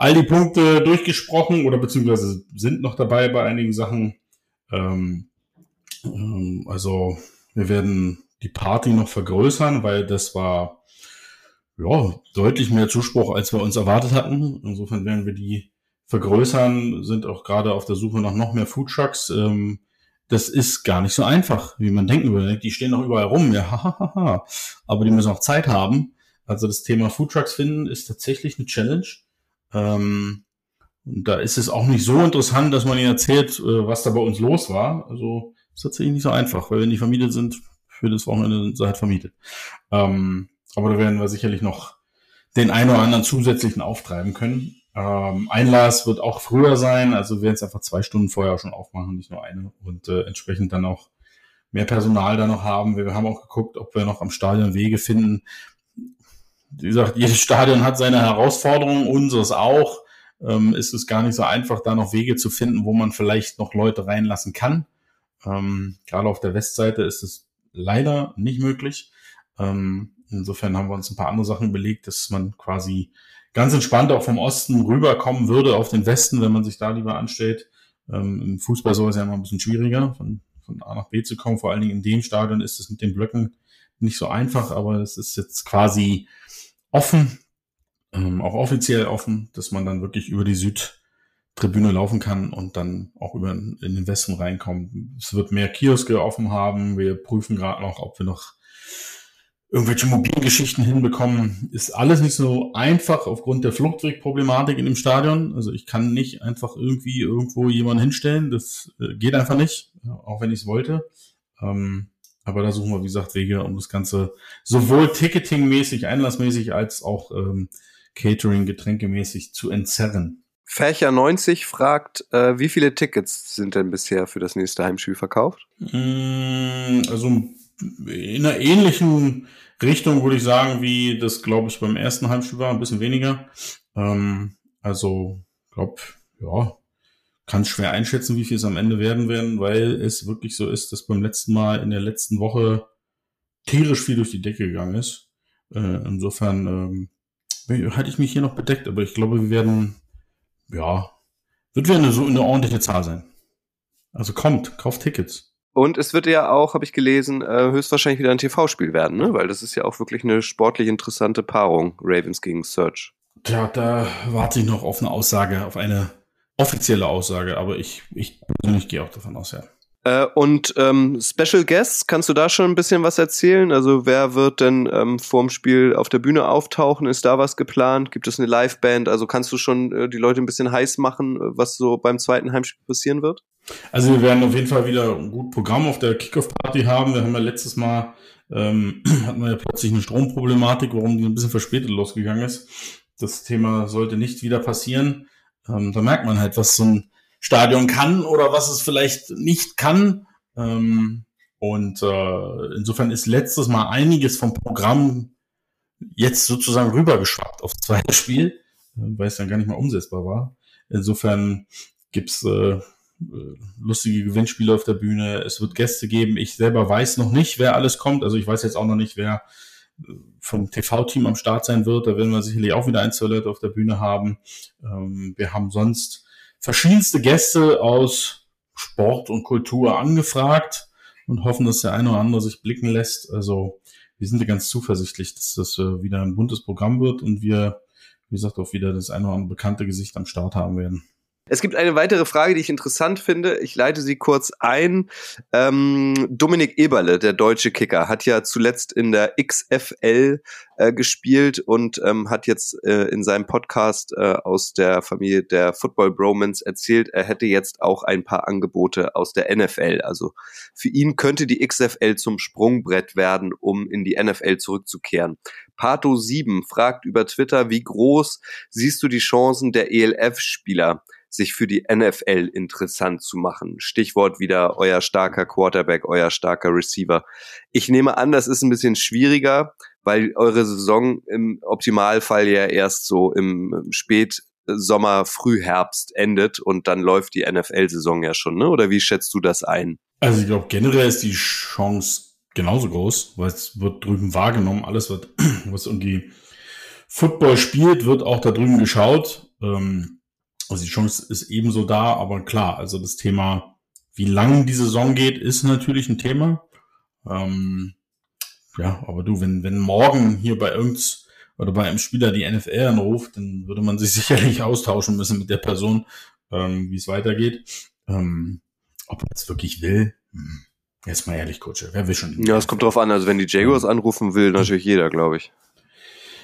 all die Punkte durchgesprochen oder beziehungsweise sind noch dabei bei einigen Sachen. Ähm, ähm, also wir werden die Party noch vergrößern, weil das war ja deutlich mehr Zuspruch, als wir uns erwartet hatten. Insofern werden wir die vergrößern, sind auch gerade auf der Suche nach noch mehr Foodtrucks. Ähm, das ist gar nicht so einfach, wie man denken würde. Die stehen noch überall rum, ja, hahaha. aber die müssen auch Zeit haben. Also das Thema Foodtrucks finden ist tatsächlich eine Challenge. Ähm, und da ist es auch nicht so interessant, dass man ihnen erzählt, äh, was da bei uns los war. Also ist tatsächlich nicht so einfach, weil wenn die vermietet sind, für das Wochenende sind sie halt vermietet. Ähm, aber da werden wir sicherlich noch den einen oder anderen zusätzlichen auftreiben können. Ähm, Einlass wird auch früher sein, also wir werden es einfach zwei Stunden vorher schon aufmachen, nicht nur eine. Und äh, entsprechend dann auch mehr Personal da noch haben. Wir haben auch geguckt, ob wir noch am Stadion Wege finden. Wie gesagt, jedes Stadion hat seine Herausforderungen, unseres auch. Ähm, ist es gar nicht so einfach, da noch Wege zu finden, wo man vielleicht noch Leute reinlassen kann. Ähm, gerade auf der Westseite ist es leider nicht möglich. Ähm, insofern haben wir uns ein paar andere Sachen überlegt, dass man quasi ganz entspannt auch vom Osten rüberkommen würde auf den Westen, wenn man sich da lieber anstellt. Ähm, Im Fußball soll es ja immer ein bisschen schwieriger, von, von A nach B zu kommen. Vor allen Dingen in dem Stadion ist es mit den Blöcken nicht so einfach, aber es ist jetzt quasi offen, ähm, auch offiziell offen, dass man dann wirklich über die Südtribüne laufen kann und dann auch über in den Westen reinkommen. Es wird mehr Kioske offen haben. Wir prüfen gerade noch, ob wir noch irgendwelche mobilen Geschichten hinbekommen. Ist alles nicht so einfach aufgrund der Fluchtwegproblematik in dem Stadion. Also ich kann nicht einfach irgendwie irgendwo jemanden hinstellen. Das äh, geht einfach nicht, auch wenn ich es wollte. Ähm, aber da suchen wir, wie gesagt, Wege, um das Ganze sowohl ticketingmäßig, einlassmäßig als auch ähm, Catering, getränkemäßig zu entzerren. Fächer 90 fragt, äh, wie viele Tickets sind denn bisher für das nächste Heimspiel verkauft? Mm, Also in einer ähnlichen Richtung würde ich sagen, wie das, glaube ich, beim ersten Heimspiel war, ein bisschen weniger. Ähm, also, glaube, ja, kann schwer einschätzen, wie viel es am Ende werden werden, weil es wirklich so ist, dass beim letzten Mal in der letzten Woche tierisch viel durch die Decke gegangen ist. Äh, insofern ähm, hatte ich mich hier noch bedeckt, aber ich glaube, wir werden, ja, wird wieder eine, so eine ordentliche Zahl sein. Also kommt, kauft Tickets. Und es wird ja auch, habe ich gelesen, äh, höchstwahrscheinlich wieder ein TV-Spiel werden, ne? Weil das ist ja auch wirklich eine sportlich interessante Paarung, Ravens gegen Search. Tja, da warte ich noch auf eine Aussage, auf eine offizielle Aussage, aber ich, ich persönlich gehe auch davon aus, ja. Äh, und ähm, Special Guests, kannst du da schon ein bisschen was erzählen? Also wer wird denn ähm, vorm Spiel auf der Bühne auftauchen? Ist da was geplant? Gibt es eine Liveband? Also kannst du schon äh, die Leute ein bisschen heiß machen, äh, was so beim zweiten Heimspiel passieren wird? Also wir werden auf jeden Fall wieder ein gutes Programm auf der Kickoff-Party haben. Wir haben ja letztes Mal, ähm, hatten wir ja plötzlich eine Stromproblematik, warum die ein bisschen verspätet losgegangen ist. Das Thema sollte nicht wieder passieren. Ähm, da merkt man halt, was so ein Stadion kann oder was es vielleicht nicht kann. Ähm, Und äh, insofern ist letztes Mal einiges vom Programm jetzt sozusagen rübergeschwappt aufs zweite Spiel, weil es dann gar nicht mehr umsetzbar war. Insofern gibt's äh, lustige Gewinnspiele auf der Bühne. Es wird Gäste geben. Ich selber weiß noch nicht, wer alles kommt. Also ich weiß jetzt auch noch nicht, wer vom TV-Team am Start sein wird. Da werden wir sicherlich auch wieder ein, zwei Leute auf der Bühne haben. Ähm, wir haben sonst verschiedenste Gäste aus Sport und Kultur angefragt und hoffen, dass der eine oder andere sich blicken lässt. Also wir sind ja ganz zuversichtlich, dass das äh, wieder ein buntes Programm wird und wir, wie gesagt, auch wieder das eine oder andere bekannte Gesicht am Start haben werden. Es gibt eine weitere Frage, die ich interessant finde. Ich leite sie kurz ein. Ähm, Dominik Eberle, der deutsche Kicker, hat ja zuletzt in der XFL äh, gespielt und ähm, hat jetzt äh, in seinem Podcast äh, aus der Familie der Football Bromans erzählt, er hätte jetzt auch ein paar Angebote aus der NFL. Also für ihn könnte die XFL zum Sprungbrett werden, um in die NFL zurückzukehren. Pato 7 fragt über Twitter, wie groß siehst du die Chancen der ELF-Spieler? Sich für die NFL interessant zu machen. Stichwort wieder euer starker Quarterback, euer starker Receiver. Ich nehme an, das ist ein bisschen schwieriger, weil eure Saison im Optimalfall ja erst so im Spätsommer, Frühherbst endet und dann läuft die NFL-Saison ja schon, ne? Oder wie schätzt du das ein? Also ich glaube, generell ist die Chance genauso groß, weil es wird drüben wahrgenommen, alles wird, was irgendwie Football spielt, wird auch da drüben geschaut. Ähm, also die Chance ist ebenso da, aber klar, also das Thema, wie lang die Saison geht, ist natürlich ein Thema. Ähm, ja, aber du, wenn, wenn morgen hier bei irgend oder bei einem Spieler die NFL anruft, dann würde man sich sicherlich austauschen müssen mit der Person, ähm, wie es weitergeht. Ähm, ob er es wirklich will, hm. jetzt mal ehrlich, Coach, wer will schon? Ja, es kommt drauf an, also wenn die Jaguars anrufen will, natürlich jeder, glaube ich.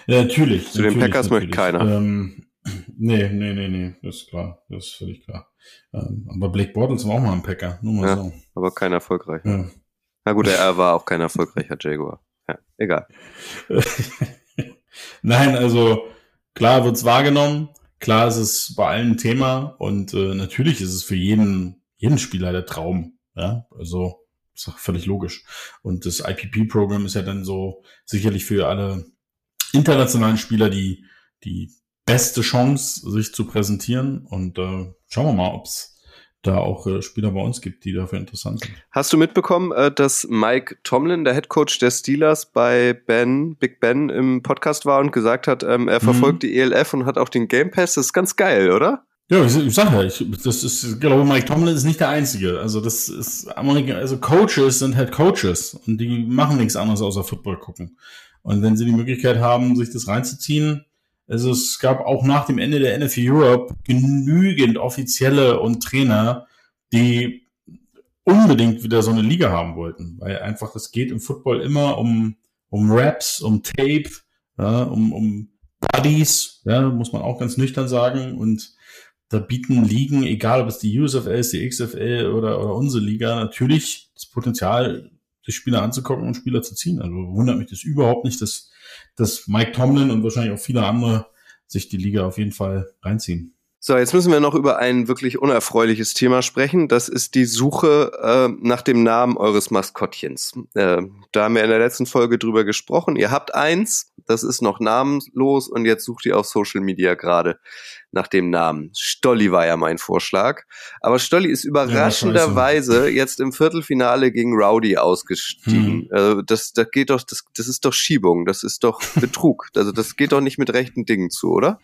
Ja, natürlich. Zu den Packers natürlich. möchte keiner. Ähm, Nee, nee, nee, nee, das ist klar, das ist völlig klar. Ähm, aber Blake Bortles war auch mal ein Packer, nur mal ja, so. Aber kein erfolgreich. Ja. Na gut, er war auch kein erfolgreicher Jaguar. Ja, egal. Nein, also klar wird's wahrgenommen, klar ist es bei allen Thema und äh, natürlich ist es für jeden, jeden Spieler der Traum. Ja, also ist auch völlig logisch. Und das IPP-Programm ist ja dann so sicherlich für alle internationalen Spieler, die, die beste Chance, sich zu präsentieren. Und äh, schauen wir mal, ob es da auch äh, Spieler bei uns gibt, die dafür interessant sind. Hast du mitbekommen, äh, dass Mike Tomlin, der Head Coach der Steelers, bei Ben, Big Ben im Podcast war und gesagt hat, ähm, er verfolgt mhm. die ELF und hat auch den Game Pass? Das ist ganz geil, oder? Ja, ich, ich sag ja, ich, das ist, ich glaube, Mike Tomlin ist nicht der Einzige. Also das ist Amerika, also Coaches sind halt Coaches und die machen nichts anderes außer Football gucken. Und wenn sie die Möglichkeit haben, sich das reinzuziehen, also es gab auch nach dem Ende der NFL Europe genügend Offizielle und Trainer, die unbedingt wieder so eine Liga haben wollten, weil einfach es geht im Football immer um um Raps, um Tape, ja, um um Buddies, ja, muss man auch ganz nüchtern sagen und da bieten Ligen, egal ob es die USFL ist, die XFL oder, oder unsere Liga, natürlich das Potenzial, sich Spieler anzugucken und Spieler zu ziehen. Also wundert mich das überhaupt nicht, dass dass Mike Tomlin und wahrscheinlich auch viele andere sich die Liga auf jeden Fall reinziehen. So, jetzt müssen wir noch über ein wirklich unerfreuliches Thema sprechen. Das ist die Suche äh, nach dem Namen eures Maskottchens. Äh, da haben wir in der letzten Folge drüber gesprochen. Ihr habt eins, das ist noch namenlos und jetzt sucht ihr auf Social Media gerade nach dem Namen. Stolli war ja mein Vorschlag. Aber Stolli ist überraschenderweise ja, jetzt im Viertelfinale gegen Rowdy ausgestiegen. Hm. Also das, das geht doch, das, das ist doch Schiebung, das ist doch Betrug. also das geht doch nicht mit rechten Dingen zu, oder?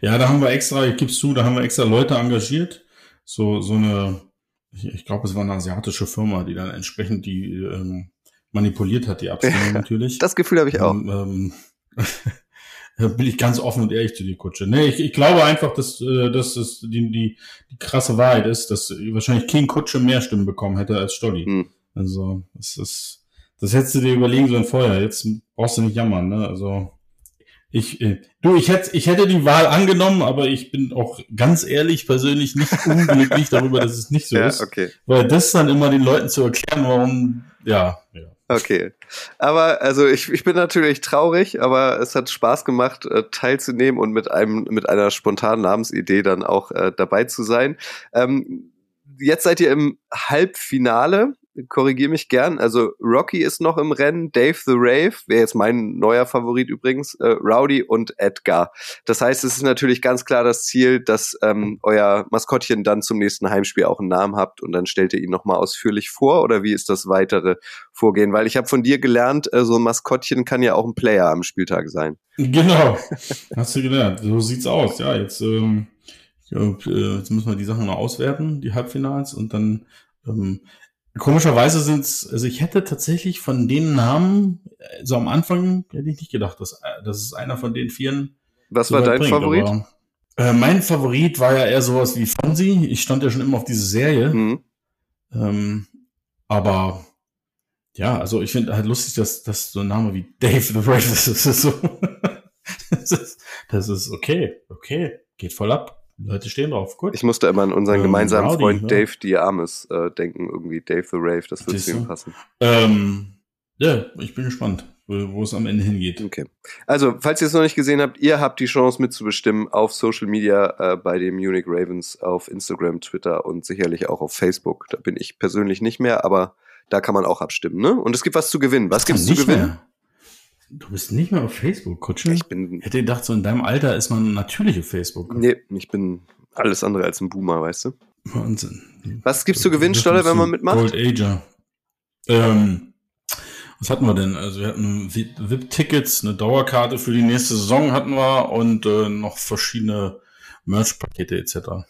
Ja, da haben wir extra, ich gib's zu, da haben wir extra Leute engagiert. So, so eine, ich, ich glaube, es war eine asiatische Firma, die dann entsprechend die ähm, manipuliert hat, die Abstimmung natürlich. Das Gefühl habe ich auch. Ähm, ähm, bin ich ganz offen und ehrlich zu dir, Kutsche. Nee, ich, ich glaube einfach, dass, äh, dass es die, die, die krasse Wahrheit ist, dass wahrscheinlich King Kutsche mehr Stimmen bekommen hätte als Stolli. Hm. Also, das ist, das hättest du dir überlegen sollen vorher. Jetzt brauchst du nicht jammern, ne? Also, ich, äh, du, ich hätte, ich hätte die Wahl angenommen, aber ich bin auch ganz ehrlich persönlich nicht unglücklich darüber, dass es nicht so ja, ist. Okay. Weil das dann immer den Leuten zu erklären, warum, ja, ja. Okay. Aber also ich, ich bin natürlich traurig, aber es hat Spaß gemacht, äh, teilzunehmen und mit einem, mit einer spontanen Namensidee dann auch äh, dabei zu sein. Ähm, jetzt seid ihr im Halbfinale korrigiere mich gern. Also Rocky ist noch im Rennen, Dave the Rave, wäre jetzt mein neuer Favorit übrigens, äh, Rowdy und Edgar. Das heißt, es ist natürlich ganz klar das Ziel, dass ähm, euer Maskottchen dann zum nächsten Heimspiel auch einen Namen habt und dann stellt ihr ihn nochmal ausführlich vor oder wie ist das weitere Vorgehen? Weil ich habe von dir gelernt, äh, so ein Maskottchen kann ja auch ein Player am Spieltag sein. Genau, hast du gelernt. So sieht's aus. Ja, jetzt, ähm, äh, jetzt müssen wir die Sachen noch auswerten, die Halbfinals und dann ähm, Komischerweise sind's, also ich hätte tatsächlich von den Namen, so am Anfang hätte ich nicht gedacht, dass, dass es einer von den Vieren. Was so war dein bringt, Favorit? Aber, äh, mein Favorit war ja eher sowas wie Fonsi. Ich stand ja schon immer auf diese Serie. Mhm. Ähm, aber ja, also ich finde halt lustig, dass, dass so ein Name wie Dave the Brave, das ist so. das, ist, das ist okay, okay, geht voll ab. Leute stehen drauf. Gut. Ich musste immer an unseren ähm, gemeinsamen Rowdy, Freund ja. Dave Diamis äh, denken, irgendwie Dave the Rave, das würde zu ihm passen. Ähm, ja, ich bin gespannt, wo, wo es am Ende hingeht. Okay. Also, falls ihr es noch nicht gesehen habt, ihr habt die Chance mitzubestimmen auf Social Media äh, bei den Munich Ravens auf Instagram, Twitter und sicherlich auch auf Facebook. Da bin ich persönlich nicht mehr, aber da kann man auch abstimmen, ne? Und es gibt was zu gewinnen. Was gibt's zu gewinnen? Mehr. Du bist nicht mehr auf Facebook, Kutsche? Ich bin. Hätte gedacht, so in deinem Alter ist man natürlich auf Facebook. Nee, ich bin alles andere als ein Boomer, weißt du? Wahnsinn. Was gibt's zu gewinnen, Stolle, wenn man mitmacht? Gold Ager. Ähm, was hatten wir denn? Also wir hatten VIP-Tickets, eine Dauerkarte für die nächste Saison hatten wir und äh, noch verschiedene Merch-Pakete etc.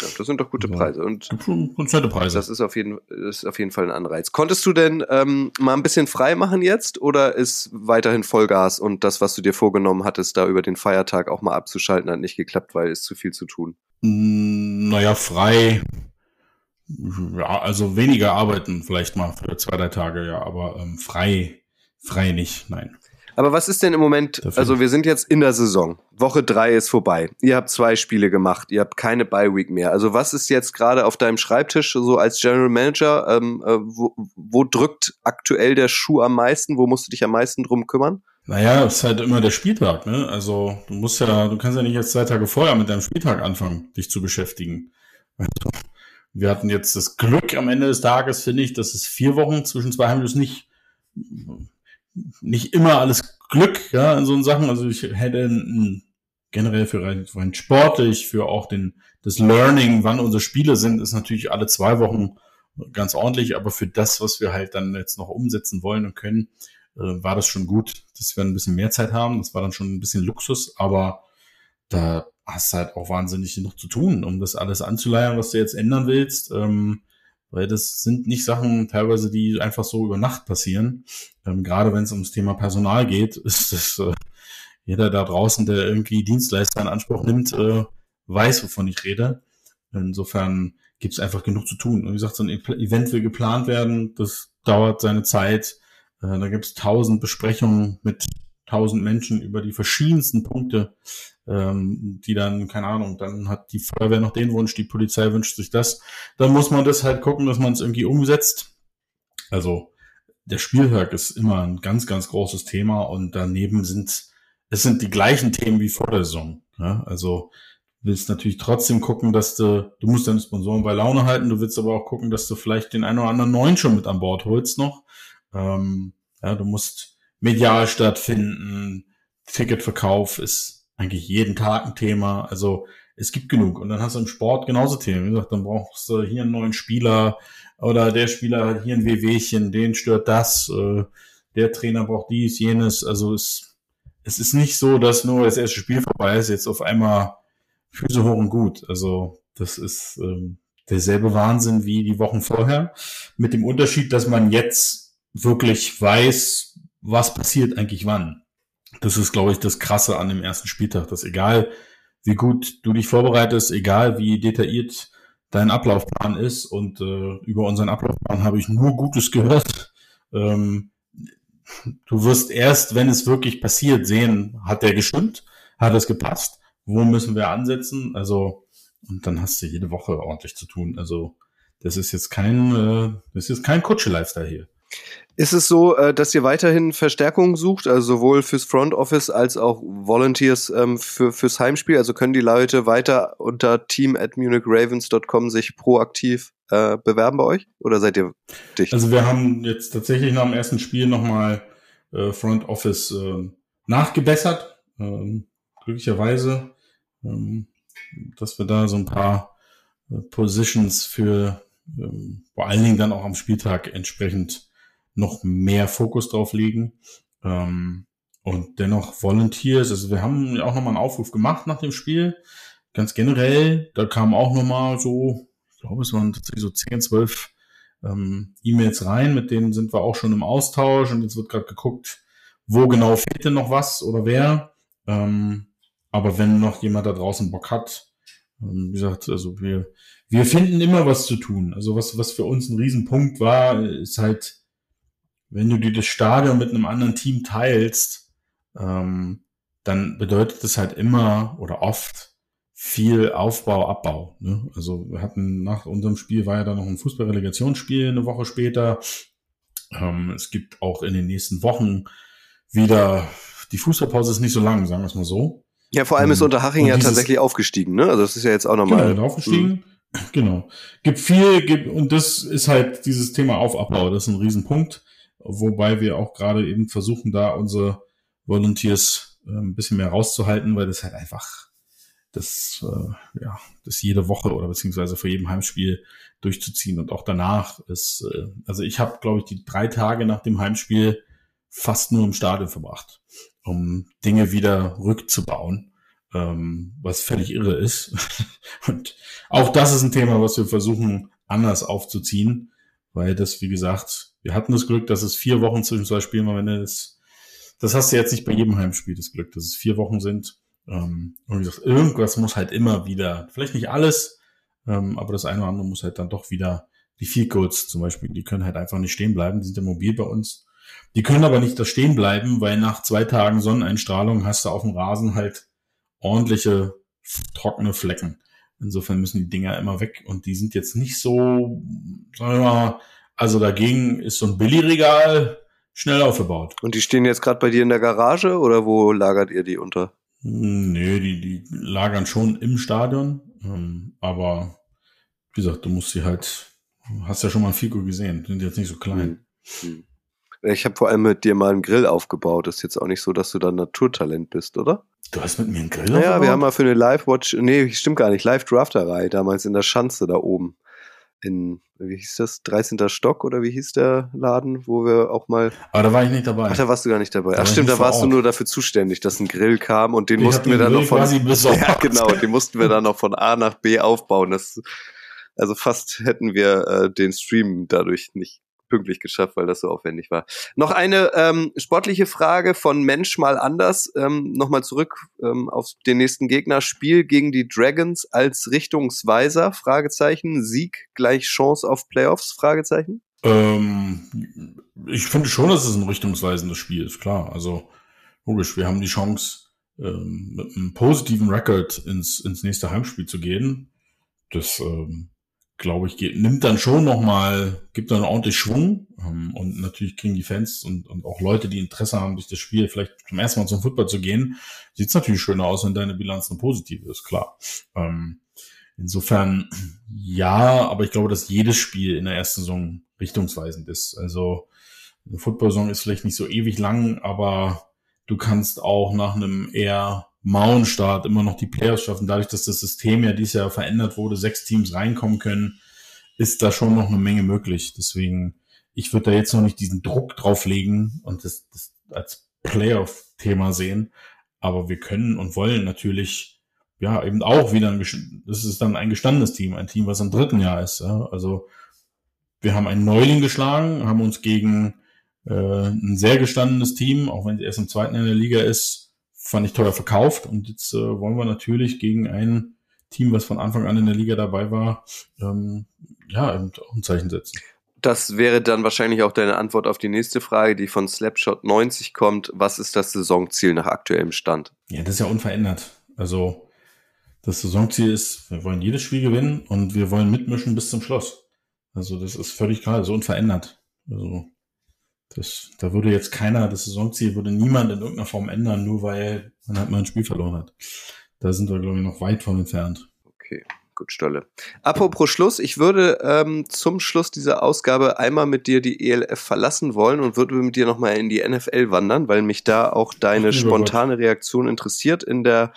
Ja, das sind doch gute Preise. Und Preise. Das ist auf jeden, das ist auf jeden Fall ein Anreiz. Konntest du denn ähm, mal ein bisschen frei machen jetzt oder ist weiterhin Vollgas und das, was du dir vorgenommen hattest, da über den Feiertag auch mal abzuschalten, hat nicht geklappt, weil es zu viel zu tun? Hm, naja, frei. Ja, also weniger arbeiten vielleicht mal für zwei, drei Tage, ja, aber ähm, frei, frei nicht, nein. Aber was ist denn im Moment, Dafür. also wir sind jetzt in der Saison. Woche drei ist vorbei. Ihr habt zwei Spiele gemacht. Ihr habt keine Bye Week mehr. Also was ist jetzt gerade auf deinem Schreibtisch so als General Manager? Ähm, äh, wo, wo drückt aktuell der Schuh am meisten? Wo musst du dich am meisten drum kümmern? Naja, es ist halt immer der Spieltag, ne? Also du musst ja, du kannst ja nicht jetzt zwei Tage vorher mit deinem Spieltag anfangen, dich zu beschäftigen. Also, wir hatten jetzt das Glück am Ende des Tages, finde ich, dass es vier Wochen zwischen zwei Heimlos nicht nicht immer alles Glück, ja, in so Sachen. Also ich hätte ein, generell für für rein sportlich, für auch den, das Learning, wann unsere Spiele sind, ist natürlich alle zwei Wochen ganz ordentlich, aber für das, was wir halt dann jetzt noch umsetzen wollen und können, äh, war das schon gut, dass wir ein bisschen mehr Zeit haben. Das war dann schon ein bisschen Luxus, aber da hast du halt auch wahnsinnig noch zu tun, um das alles anzuleiern, was du jetzt ändern willst. Ähm, weil das sind nicht Sachen teilweise, die einfach so über Nacht passieren. Ähm, gerade wenn es ums Thema Personal geht, ist das äh, jeder da draußen, der irgendwie Dienstleister in Anspruch nimmt, äh, weiß, wovon ich rede. Insofern gibt es einfach genug zu tun. Und wie gesagt, so ein Event will geplant werden, das dauert seine Zeit. Äh, da gibt es tausend Besprechungen mit tausend Menschen über die verschiedensten Punkte, ähm, die dann, keine Ahnung, dann hat die Feuerwehr noch den Wunsch, die Polizei wünscht sich das. Dann muss man das halt gucken, dass man es irgendwie umsetzt. Also der Spieltag ist immer ein ganz, ganz großes Thema und daneben sind es sind die gleichen Themen wie vor der Saison. Ja? Also willst natürlich trotzdem gucken, dass du, du musst deine Sponsoren bei Laune halten, du willst aber auch gucken, dass du vielleicht den einen oder anderen neuen schon mit an Bord holst noch. Ähm, ja, du musst medial stattfinden, Ticketverkauf ist eigentlich jeden Tag ein Thema. Also es gibt genug. Und dann hast du im Sport genauso Themen. Wie gesagt, dann brauchst du hier einen neuen Spieler oder der Spieler hat hier ein Wehwehchen, den stört das, äh, der Trainer braucht dies, jenes. Also es, es ist nicht so, dass nur das erste Spiel vorbei ist, jetzt auf einmal Füße hoch und gut. Also das ist ähm, derselbe Wahnsinn wie die Wochen vorher. Mit dem Unterschied, dass man jetzt wirklich weiß, was passiert eigentlich wann. Das ist, glaube ich, das Krasse an dem ersten Spieltag, dass egal wie gut du dich vorbereitest, egal wie detailliert dein Ablaufplan ist und äh, über unseren Ablaufplan habe ich nur Gutes gehört. Ähm, du wirst erst, wenn es wirklich passiert, sehen, hat der gestimmt, hat es gepasst, wo müssen wir ansetzen, also und dann hast du jede Woche ordentlich zu tun. Also das ist jetzt kein, äh, das ist kein Kutsche-Lifestyle hier. Ist es so, äh, dass ihr weiterhin Verstärkung sucht, also sowohl fürs Front Office als auch Volunteers ähm, für, fürs Heimspiel? Also können die Leute weiter unter team at munichravens.com sich proaktiv äh, bewerben bei euch? Oder seid ihr dicht? Also wir haben jetzt tatsächlich nach dem ersten Spiel nochmal äh, Front Office äh, nachgebessert, ähm, glücklicherweise, ähm, dass wir da so ein paar äh, Positions für ähm, vor allen Dingen dann auch am Spieltag entsprechend noch mehr Fokus drauf legen. Ähm, und dennoch Volunteers, also wir haben auch nochmal einen Aufruf gemacht nach dem Spiel, ganz generell, da kam auch nochmal so, ich glaube es waren tatsächlich so 10, 12 ähm, E-Mails rein, mit denen sind wir auch schon im Austausch und jetzt wird gerade geguckt, wo genau fehlt denn noch was oder wer. Ähm, aber wenn noch jemand da draußen Bock hat, ähm, wie gesagt, also wir, wir finden immer was zu tun. Also was, was für uns ein Riesenpunkt war, ist halt, wenn du dir das Stadion mit einem anderen Team teilst, ähm, dann bedeutet das halt immer oder oft viel Aufbau, Abbau. Ne? Also wir hatten nach unserem Spiel war ja dann noch ein Fußballrelegationsspiel eine Woche später. Ähm, es gibt auch in den nächsten Wochen wieder, die Fußballpause ist nicht so lang, sagen wir es mal so. Ja, vor allem ist ähm, Unterhaching ja tatsächlich aufgestiegen, ne? Also das ist ja jetzt auch nochmal. Genau, aufgestiegen. Mhm. Genau. Gibt viel, gibt, und das ist halt dieses Thema Aufabbau, das ist ein Riesenpunkt, wobei wir auch gerade eben versuchen, da unsere Volunteers äh, ein bisschen mehr rauszuhalten, weil das halt einfach das, äh, ja, das jede Woche oder beziehungsweise vor jedem Heimspiel durchzuziehen und auch danach ist, äh, also ich habe, glaube ich, die drei Tage nach dem Heimspiel fast nur im Stadion verbracht, um Dinge wieder rückzubauen ähm, was völlig irre ist. und auch das ist ein Thema, was wir versuchen anders aufzuziehen, weil das, wie gesagt, wir hatten das Glück, dass es vier Wochen zwischen zwei Spielen war. Wenn das, das hast du jetzt nicht bei jedem Heimspiel das Glück, dass es vier Wochen sind. Ähm, und wie gesagt, irgendwas muss halt immer wieder, vielleicht nicht alles, ähm, aber das eine oder andere muss halt dann doch wieder die Field Goals zum Beispiel, die können halt einfach nicht stehen bleiben, die sind ja mobil bei uns. Die können aber nicht da stehen bleiben, weil nach zwei Tagen Sonneneinstrahlung hast du auf dem Rasen halt ordentliche trockene Flecken. Insofern müssen die Dinger immer weg und die sind jetzt nicht so, sagen wir mal, also dagegen ist so ein Billigregal schnell aufgebaut. Und die stehen jetzt gerade bei dir in der Garage oder wo lagert ihr die unter? Hm, nee, die, die lagern schon im Stadion, ähm, aber wie gesagt, du musst sie halt, hast ja schon mal ein Figo gesehen, sind jetzt nicht so klein. Hm. Hm. Ich habe vor allem mit dir mal einen Grill aufgebaut. Ist jetzt auch nicht so, dass du da Naturtalent bist, oder? Du hast mit mir einen Grill naja, aufgebaut? Ja, wir haben mal für eine Live-Watch, nee, stimmt gar nicht, Live-Drafterei damals in der Schanze da oben. In, wie hieß das, 13. Stock oder wie hieß der Laden, wo wir auch mal. Aber da war ich nicht dabei. Ach, da warst du gar nicht dabei. Da Ach stimmt, da warst du nur dafür zuständig, dass ein Grill kam und den ich mussten wir dann Grill noch von. Ja, genau, den mussten wir dann noch von A nach B aufbauen. Das, also fast hätten wir äh, den Stream dadurch nicht pünktlich geschafft, weil das so aufwendig war. Noch eine ähm, sportliche Frage von Mensch mal anders. Ähm, Nochmal zurück ähm, auf den nächsten Gegner. Spiel gegen die Dragons als Richtungsweiser? Fragezeichen. Sieg gleich Chance auf Playoffs? Fragezeichen. Ähm, ich finde schon, dass es ein richtungsweisendes Spiel ist, klar. Also logisch, wir haben die Chance, ähm, mit einem positiven Record ins, ins nächste Heimspiel zu gehen. Das ähm, glaube ich, geht, nimmt dann schon nochmal, gibt dann ordentlich Schwung. Ähm, und natürlich kriegen die Fans und, und auch Leute, die Interesse haben, durch das Spiel vielleicht zum ersten Mal zum Football zu gehen, sieht es natürlich schöner aus, wenn deine Bilanz eine positive ist, klar. Ähm, insofern ja, aber ich glaube, dass jedes Spiel in der ersten Saison richtungsweisend ist. Also eine Football-Saison ist vielleicht nicht so ewig lang, aber du kannst auch nach einem eher Mauenstart immer noch die Playoffs schaffen. Dadurch, dass das System ja dieses Jahr verändert wurde, sechs Teams reinkommen können, ist da schon noch eine Menge möglich. Deswegen, ich würde da jetzt noch nicht diesen Druck drauflegen und das, das als Playoff-Thema sehen. Aber wir können und wollen natürlich, ja, eben auch wieder ein, das ist dann ein gestandenes Team, ein Team, was im dritten Jahr ist. Ja. Also, wir haben einen Neuling geschlagen, haben uns gegen äh, ein sehr gestandenes Team, auch wenn es erst im zweiten Jahr in der Liga ist, fand ich teuer verkauft. Und jetzt äh, wollen wir natürlich gegen ein Team, was von Anfang an in der Liga dabei war, ähm, ja, ein Zeichen setzen. Das wäre dann wahrscheinlich auch deine Antwort auf die nächste Frage, die von Slapshot 90 kommt. Was ist das Saisonziel nach aktuellem Stand? Ja, das ist ja unverändert. Also das Saisonziel ist, wir wollen jedes Spiel gewinnen und wir wollen mitmischen bis zum Schluss. Also das ist völlig klar, so unverändert. Also das, da würde jetzt keiner, das Saisonziel würde niemand in irgendeiner Form ändern, nur weil man halt mal ein Spiel verloren hat. Da sind wir, glaube ich, noch weit von entfernt. Okay. Gut, Stolle. Apropos Schluss, ich würde ähm, zum Schluss dieser Ausgabe einmal mit dir die ELF verlassen wollen und würde mit dir nochmal in die NFL wandern, weil mich da auch deine spontane Reaktion interessiert. In der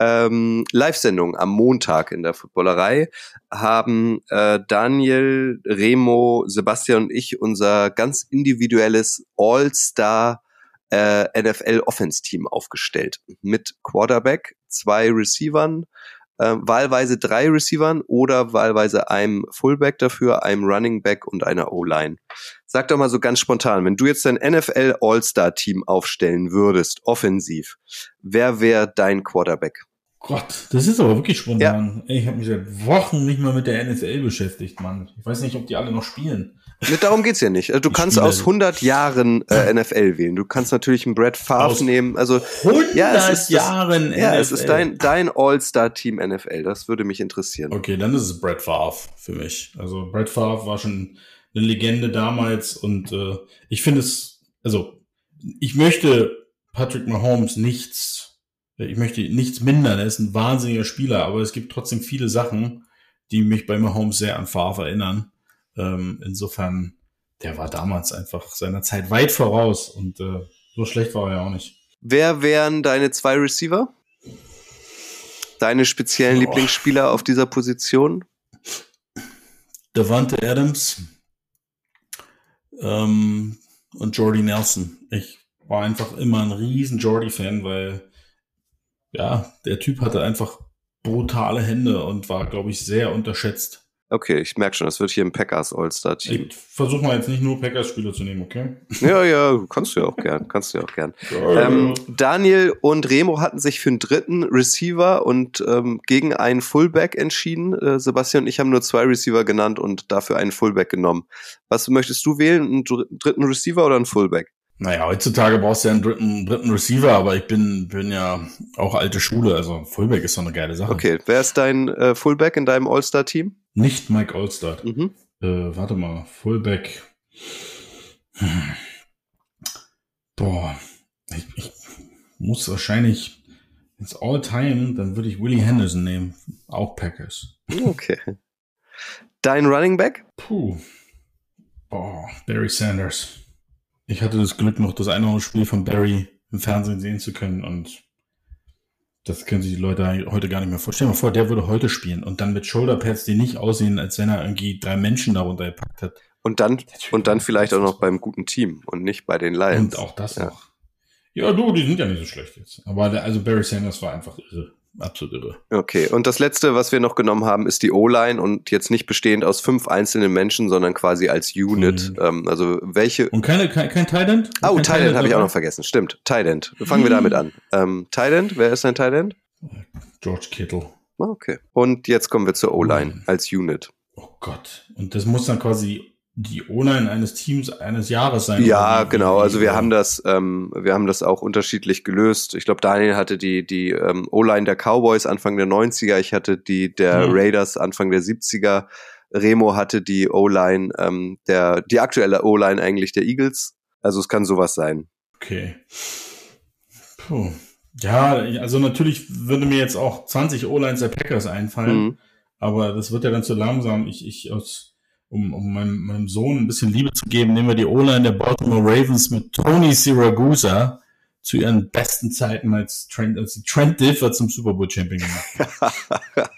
ähm, Live-Sendung am Montag in der Footballerei haben äh, Daniel, Remo, Sebastian und ich unser ganz individuelles All-Star äh, NFL Offense Team aufgestellt. Mit Quarterback, zwei Receivern, äh, wahlweise drei Receivern oder wahlweise einem Fullback dafür, einem Running Back und einer O-Line. Sag doch mal so ganz spontan, wenn du jetzt dein NFL All-Star-Team aufstellen würdest, offensiv, wer wäre dein Quarterback? Gott, das ist aber wirklich spontan. Ja. Ich habe mich seit Wochen nicht mal mit der NFL beschäftigt, Mann. Ich weiß nicht, ob die alle noch spielen. Darum geht's ja nicht. Also du ich kannst aus 100 Jahren äh, NFL wählen. Du kannst natürlich einen Brad Favre aus nehmen. Also 100 ja, es ist Jahren das, Ja, es ist dein, dein All-Star-Team NFL. Das würde mich interessieren. Okay, dann ist es Brad Favre für mich. Also Brad Favre war schon eine Legende damals und äh, ich finde es, also ich möchte Patrick Mahomes nichts, ich möchte nichts mindern. Er ist ein wahnsinniger Spieler, aber es gibt trotzdem viele Sachen, die mich bei Mahomes sehr an Favre erinnern. Ähm, insofern, der war damals einfach seiner Zeit weit voraus und äh, so schlecht war er ja auch nicht. Wer wären deine zwei Receiver? Deine speziellen oh. Lieblingsspieler auf dieser Position? Devante Adams ähm, und Jordy Nelson. Ich war einfach immer ein riesen Jordy-Fan, weil ja, der Typ hatte einfach brutale Hände und war, glaube ich, sehr unterschätzt. Okay, ich merke schon, das wird hier ein Packers All-Star-Team. Ich versuche mal jetzt nicht nur Packers-Spieler zu nehmen, okay? Ja, ja, kannst du ja auch gern, kannst du ja auch gern. ähm, Daniel und Remo hatten sich für einen dritten Receiver und ähm, gegen einen Fullback entschieden. Äh, Sebastian und ich haben nur zwei Receiver genannt und dafür einen Fullback genommen. Was möchtest du wählen, einen dritten Receiver oder einen Fullback? Naja, heutzutage brauchst du ja einen dritten, dritten Receiver, aber ich bin, bin ja auch alte Schule, also Fullback ist doch eine geile Sache. Okay, wer ist dein äh, Fullback in deinem All-Star-Team? Nicht Mike Allstad. Mhm. Äh, warte mal, Fullback. Hm. Boah, ich, ich muss wahrscheinlich ins All-Time, dann würde ich Willie Henderson nehmen. Auch Packers. Okay. Dein Running Back? Puh. Boah, Barry Sanders. Ich hatte das Glück, noch das eine Spiel von Barry im Fernsehen sehen zu können und das können sich die Leute heute gar nicht mehr vorstellen. Stell dir mal vor, der würde heute spielen und dann mit Shoulderpads, die nicht aussehen, als wenn er irgendwie drei Menschen darunter gepackt hat. Und dann, und dann vielleicht auch noch beim guten Team und nicht bei den Lions. Und auch das ja. noch. Ja, du, die sind ja nicht so schlecht jetzt. Aber der, also Barry Sanders war einfach irre absolut irre. Okay, und das letzte, was wir noch genommen haben, ist die O-Line und jetzt nicht bestehend aus fünf einzelnen Menschen, sondern quasi als Unit. Mhm. Ähm, also welche. Und keine, kein, kein Thailand? Oh, Thailand habe ich auch noch vergessen. Stimmt, Thailand. Fangen mhm. wir damit an. Ähm, Thailand, wer ist dein Thailand? George Kittle. Ah, okay. Und jetzt kommen wir zur O-Line mhm. als Unit. Oh Gott. Und das muss dann quasi die O-Line eines Teams eines Jahres sein. Ja, genau. Also wir haben das, ähm, wir haben das auch unterschiedlich gelöst. Ich glaube, Daniel hatte die die ähm, O-Line der Cowboys Anfang der 90er. Ich hatte die der mhm. Raiders Anfang der 70er. Remo hatte die O-Line ähm, der die aktuelle O-Line eigentlich der Eagles. Also es kann sowas sein. Okay. Puh. Ja, also natürlich würde mir jetzt auch 20 O-Lines der Packers einfallen, mhm. aber das wird ja dann zu langsam. Ich ich aus um, um meinem, meinem Sohn ein bisschen Liebe zu geben, nehmen wir die O-Line der Baltimore Ravens mit Tony Siragusa zu ihren besten Zeiten als Trent, als Trent Dilfer zum Super Bowl Champion gemacht.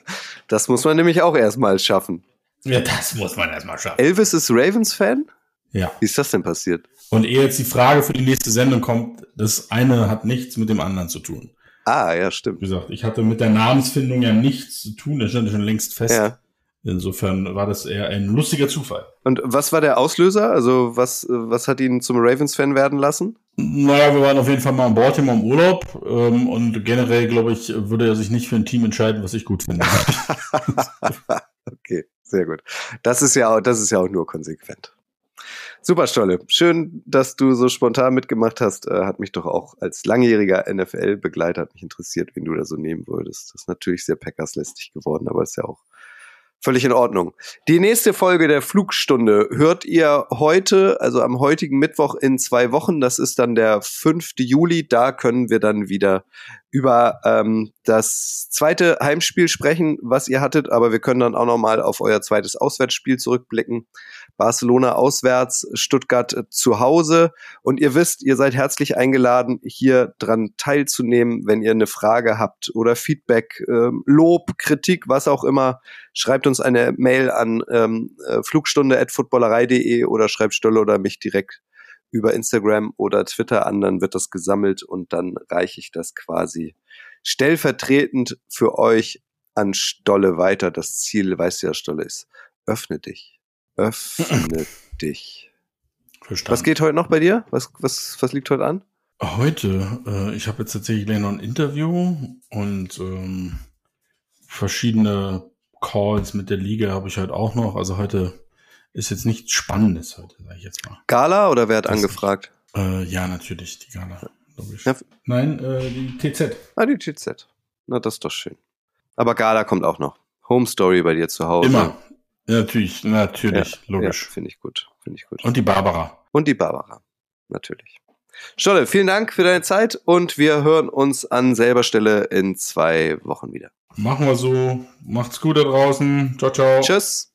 das muss man nämlich auch erstmal schaffen. Ja, das muss man erstmal schaffen. Elvis ist Ravens-Fan? Ja. Wie ist das denn passiert? Und ehe jetzt die Frage für die nächste Sendung kommt, das eine hat nichts mit dem anderen zu tun. Ah, ja, stimmt. Wie gesagt, ich hatte mit der Namensfindung ja nichts zu tun, das stand schon längst fest. Ja. Insofern war das eher ein lustiger Zufall. Und was war der Auslöser? Also was, was hat ihn zum Ravens-Fan werden lassen? Naja, wir waren auf jeden Fall mal in Baltimore im Urlaub ähm, und generell, glaube ich, würde er sich nicht für ein Team entscheiden, was ich gut finde. okay, sehr gut. Das ist ja auch, das ist ja auch nur konsequent. Super, Stolle. Schön, dass du so spontan mitgemacht hast. Äh, hat mich doch auch als langjähriger NFL-Begleiter mich interessiert, wen du da so nehmen würdest. Das ist natürlich sehr Packers-lästig geworden, aber ist ja auch Völlig in Ordnung. Die nächste Folge der Flugstunde hört ihr heute, also am heutigen Mittwoch in zwei Wochen. Das ist dann der 5. Juli. Da können wir dann wieder über ähm, das zweite Heimspiel sprechen, was ihr hattet, aber wir können dann auch noch mal auf euer zweites Auswärtsspiel zurückblicken. Barcelona auswärts, Stuttgart äh, zu Hause. Und ihr wisst, ihr seid herzlich eingeladen, hier dran teilzunehmen, wenn ihr eine Frage habt oder Feedback, ähm, Lob, Kritik, was auch immer. Schreibt uns eine Mail an ähm, äh, flugstunde.footballerei.de oder schreibt Stolle oder mich direkt über Instagram oder Twitter an, dann wird das gesammelt und dann reiche ich das quasi stellvertretend für euch an Stolle weiter. Das Ziel, weißt du ja, Stolle ist, öffne dich. Öffne dich. Verstanden. Was geht heute noch bei dir? Was, was, was liegt heute an? Heute, äh, ich habe jetzt tatsächlich gleich noch ein Interview und ähm, verschiedene Calls mit der Liga habe ich heute auch noch. Also heute ist jetzt nichts Spannendes heute, sage ich jetzt mal. Gala oder wer hat das angefragt? Äh, ja, natürlich, die Gala. Logisch. Ja. Nein, äh, die TZ. Ah, die TZ. Na, das ist doch schön. Aber Gala kommt auch noch. Home Story bei dir zu Hause. Immer. Natürlich, natürlich, ja, logisch. Ja, Finde ich gut, finde ich gut. Und die Barbara. Und die Barbara, natürlich. Stolle, vielen Dank für deine Zeit und wir hören uns an selber Stelle in zwei Wochen wieder. Machen wir so. Macht's gut da draußen. Ciao, ciao. Tschüss.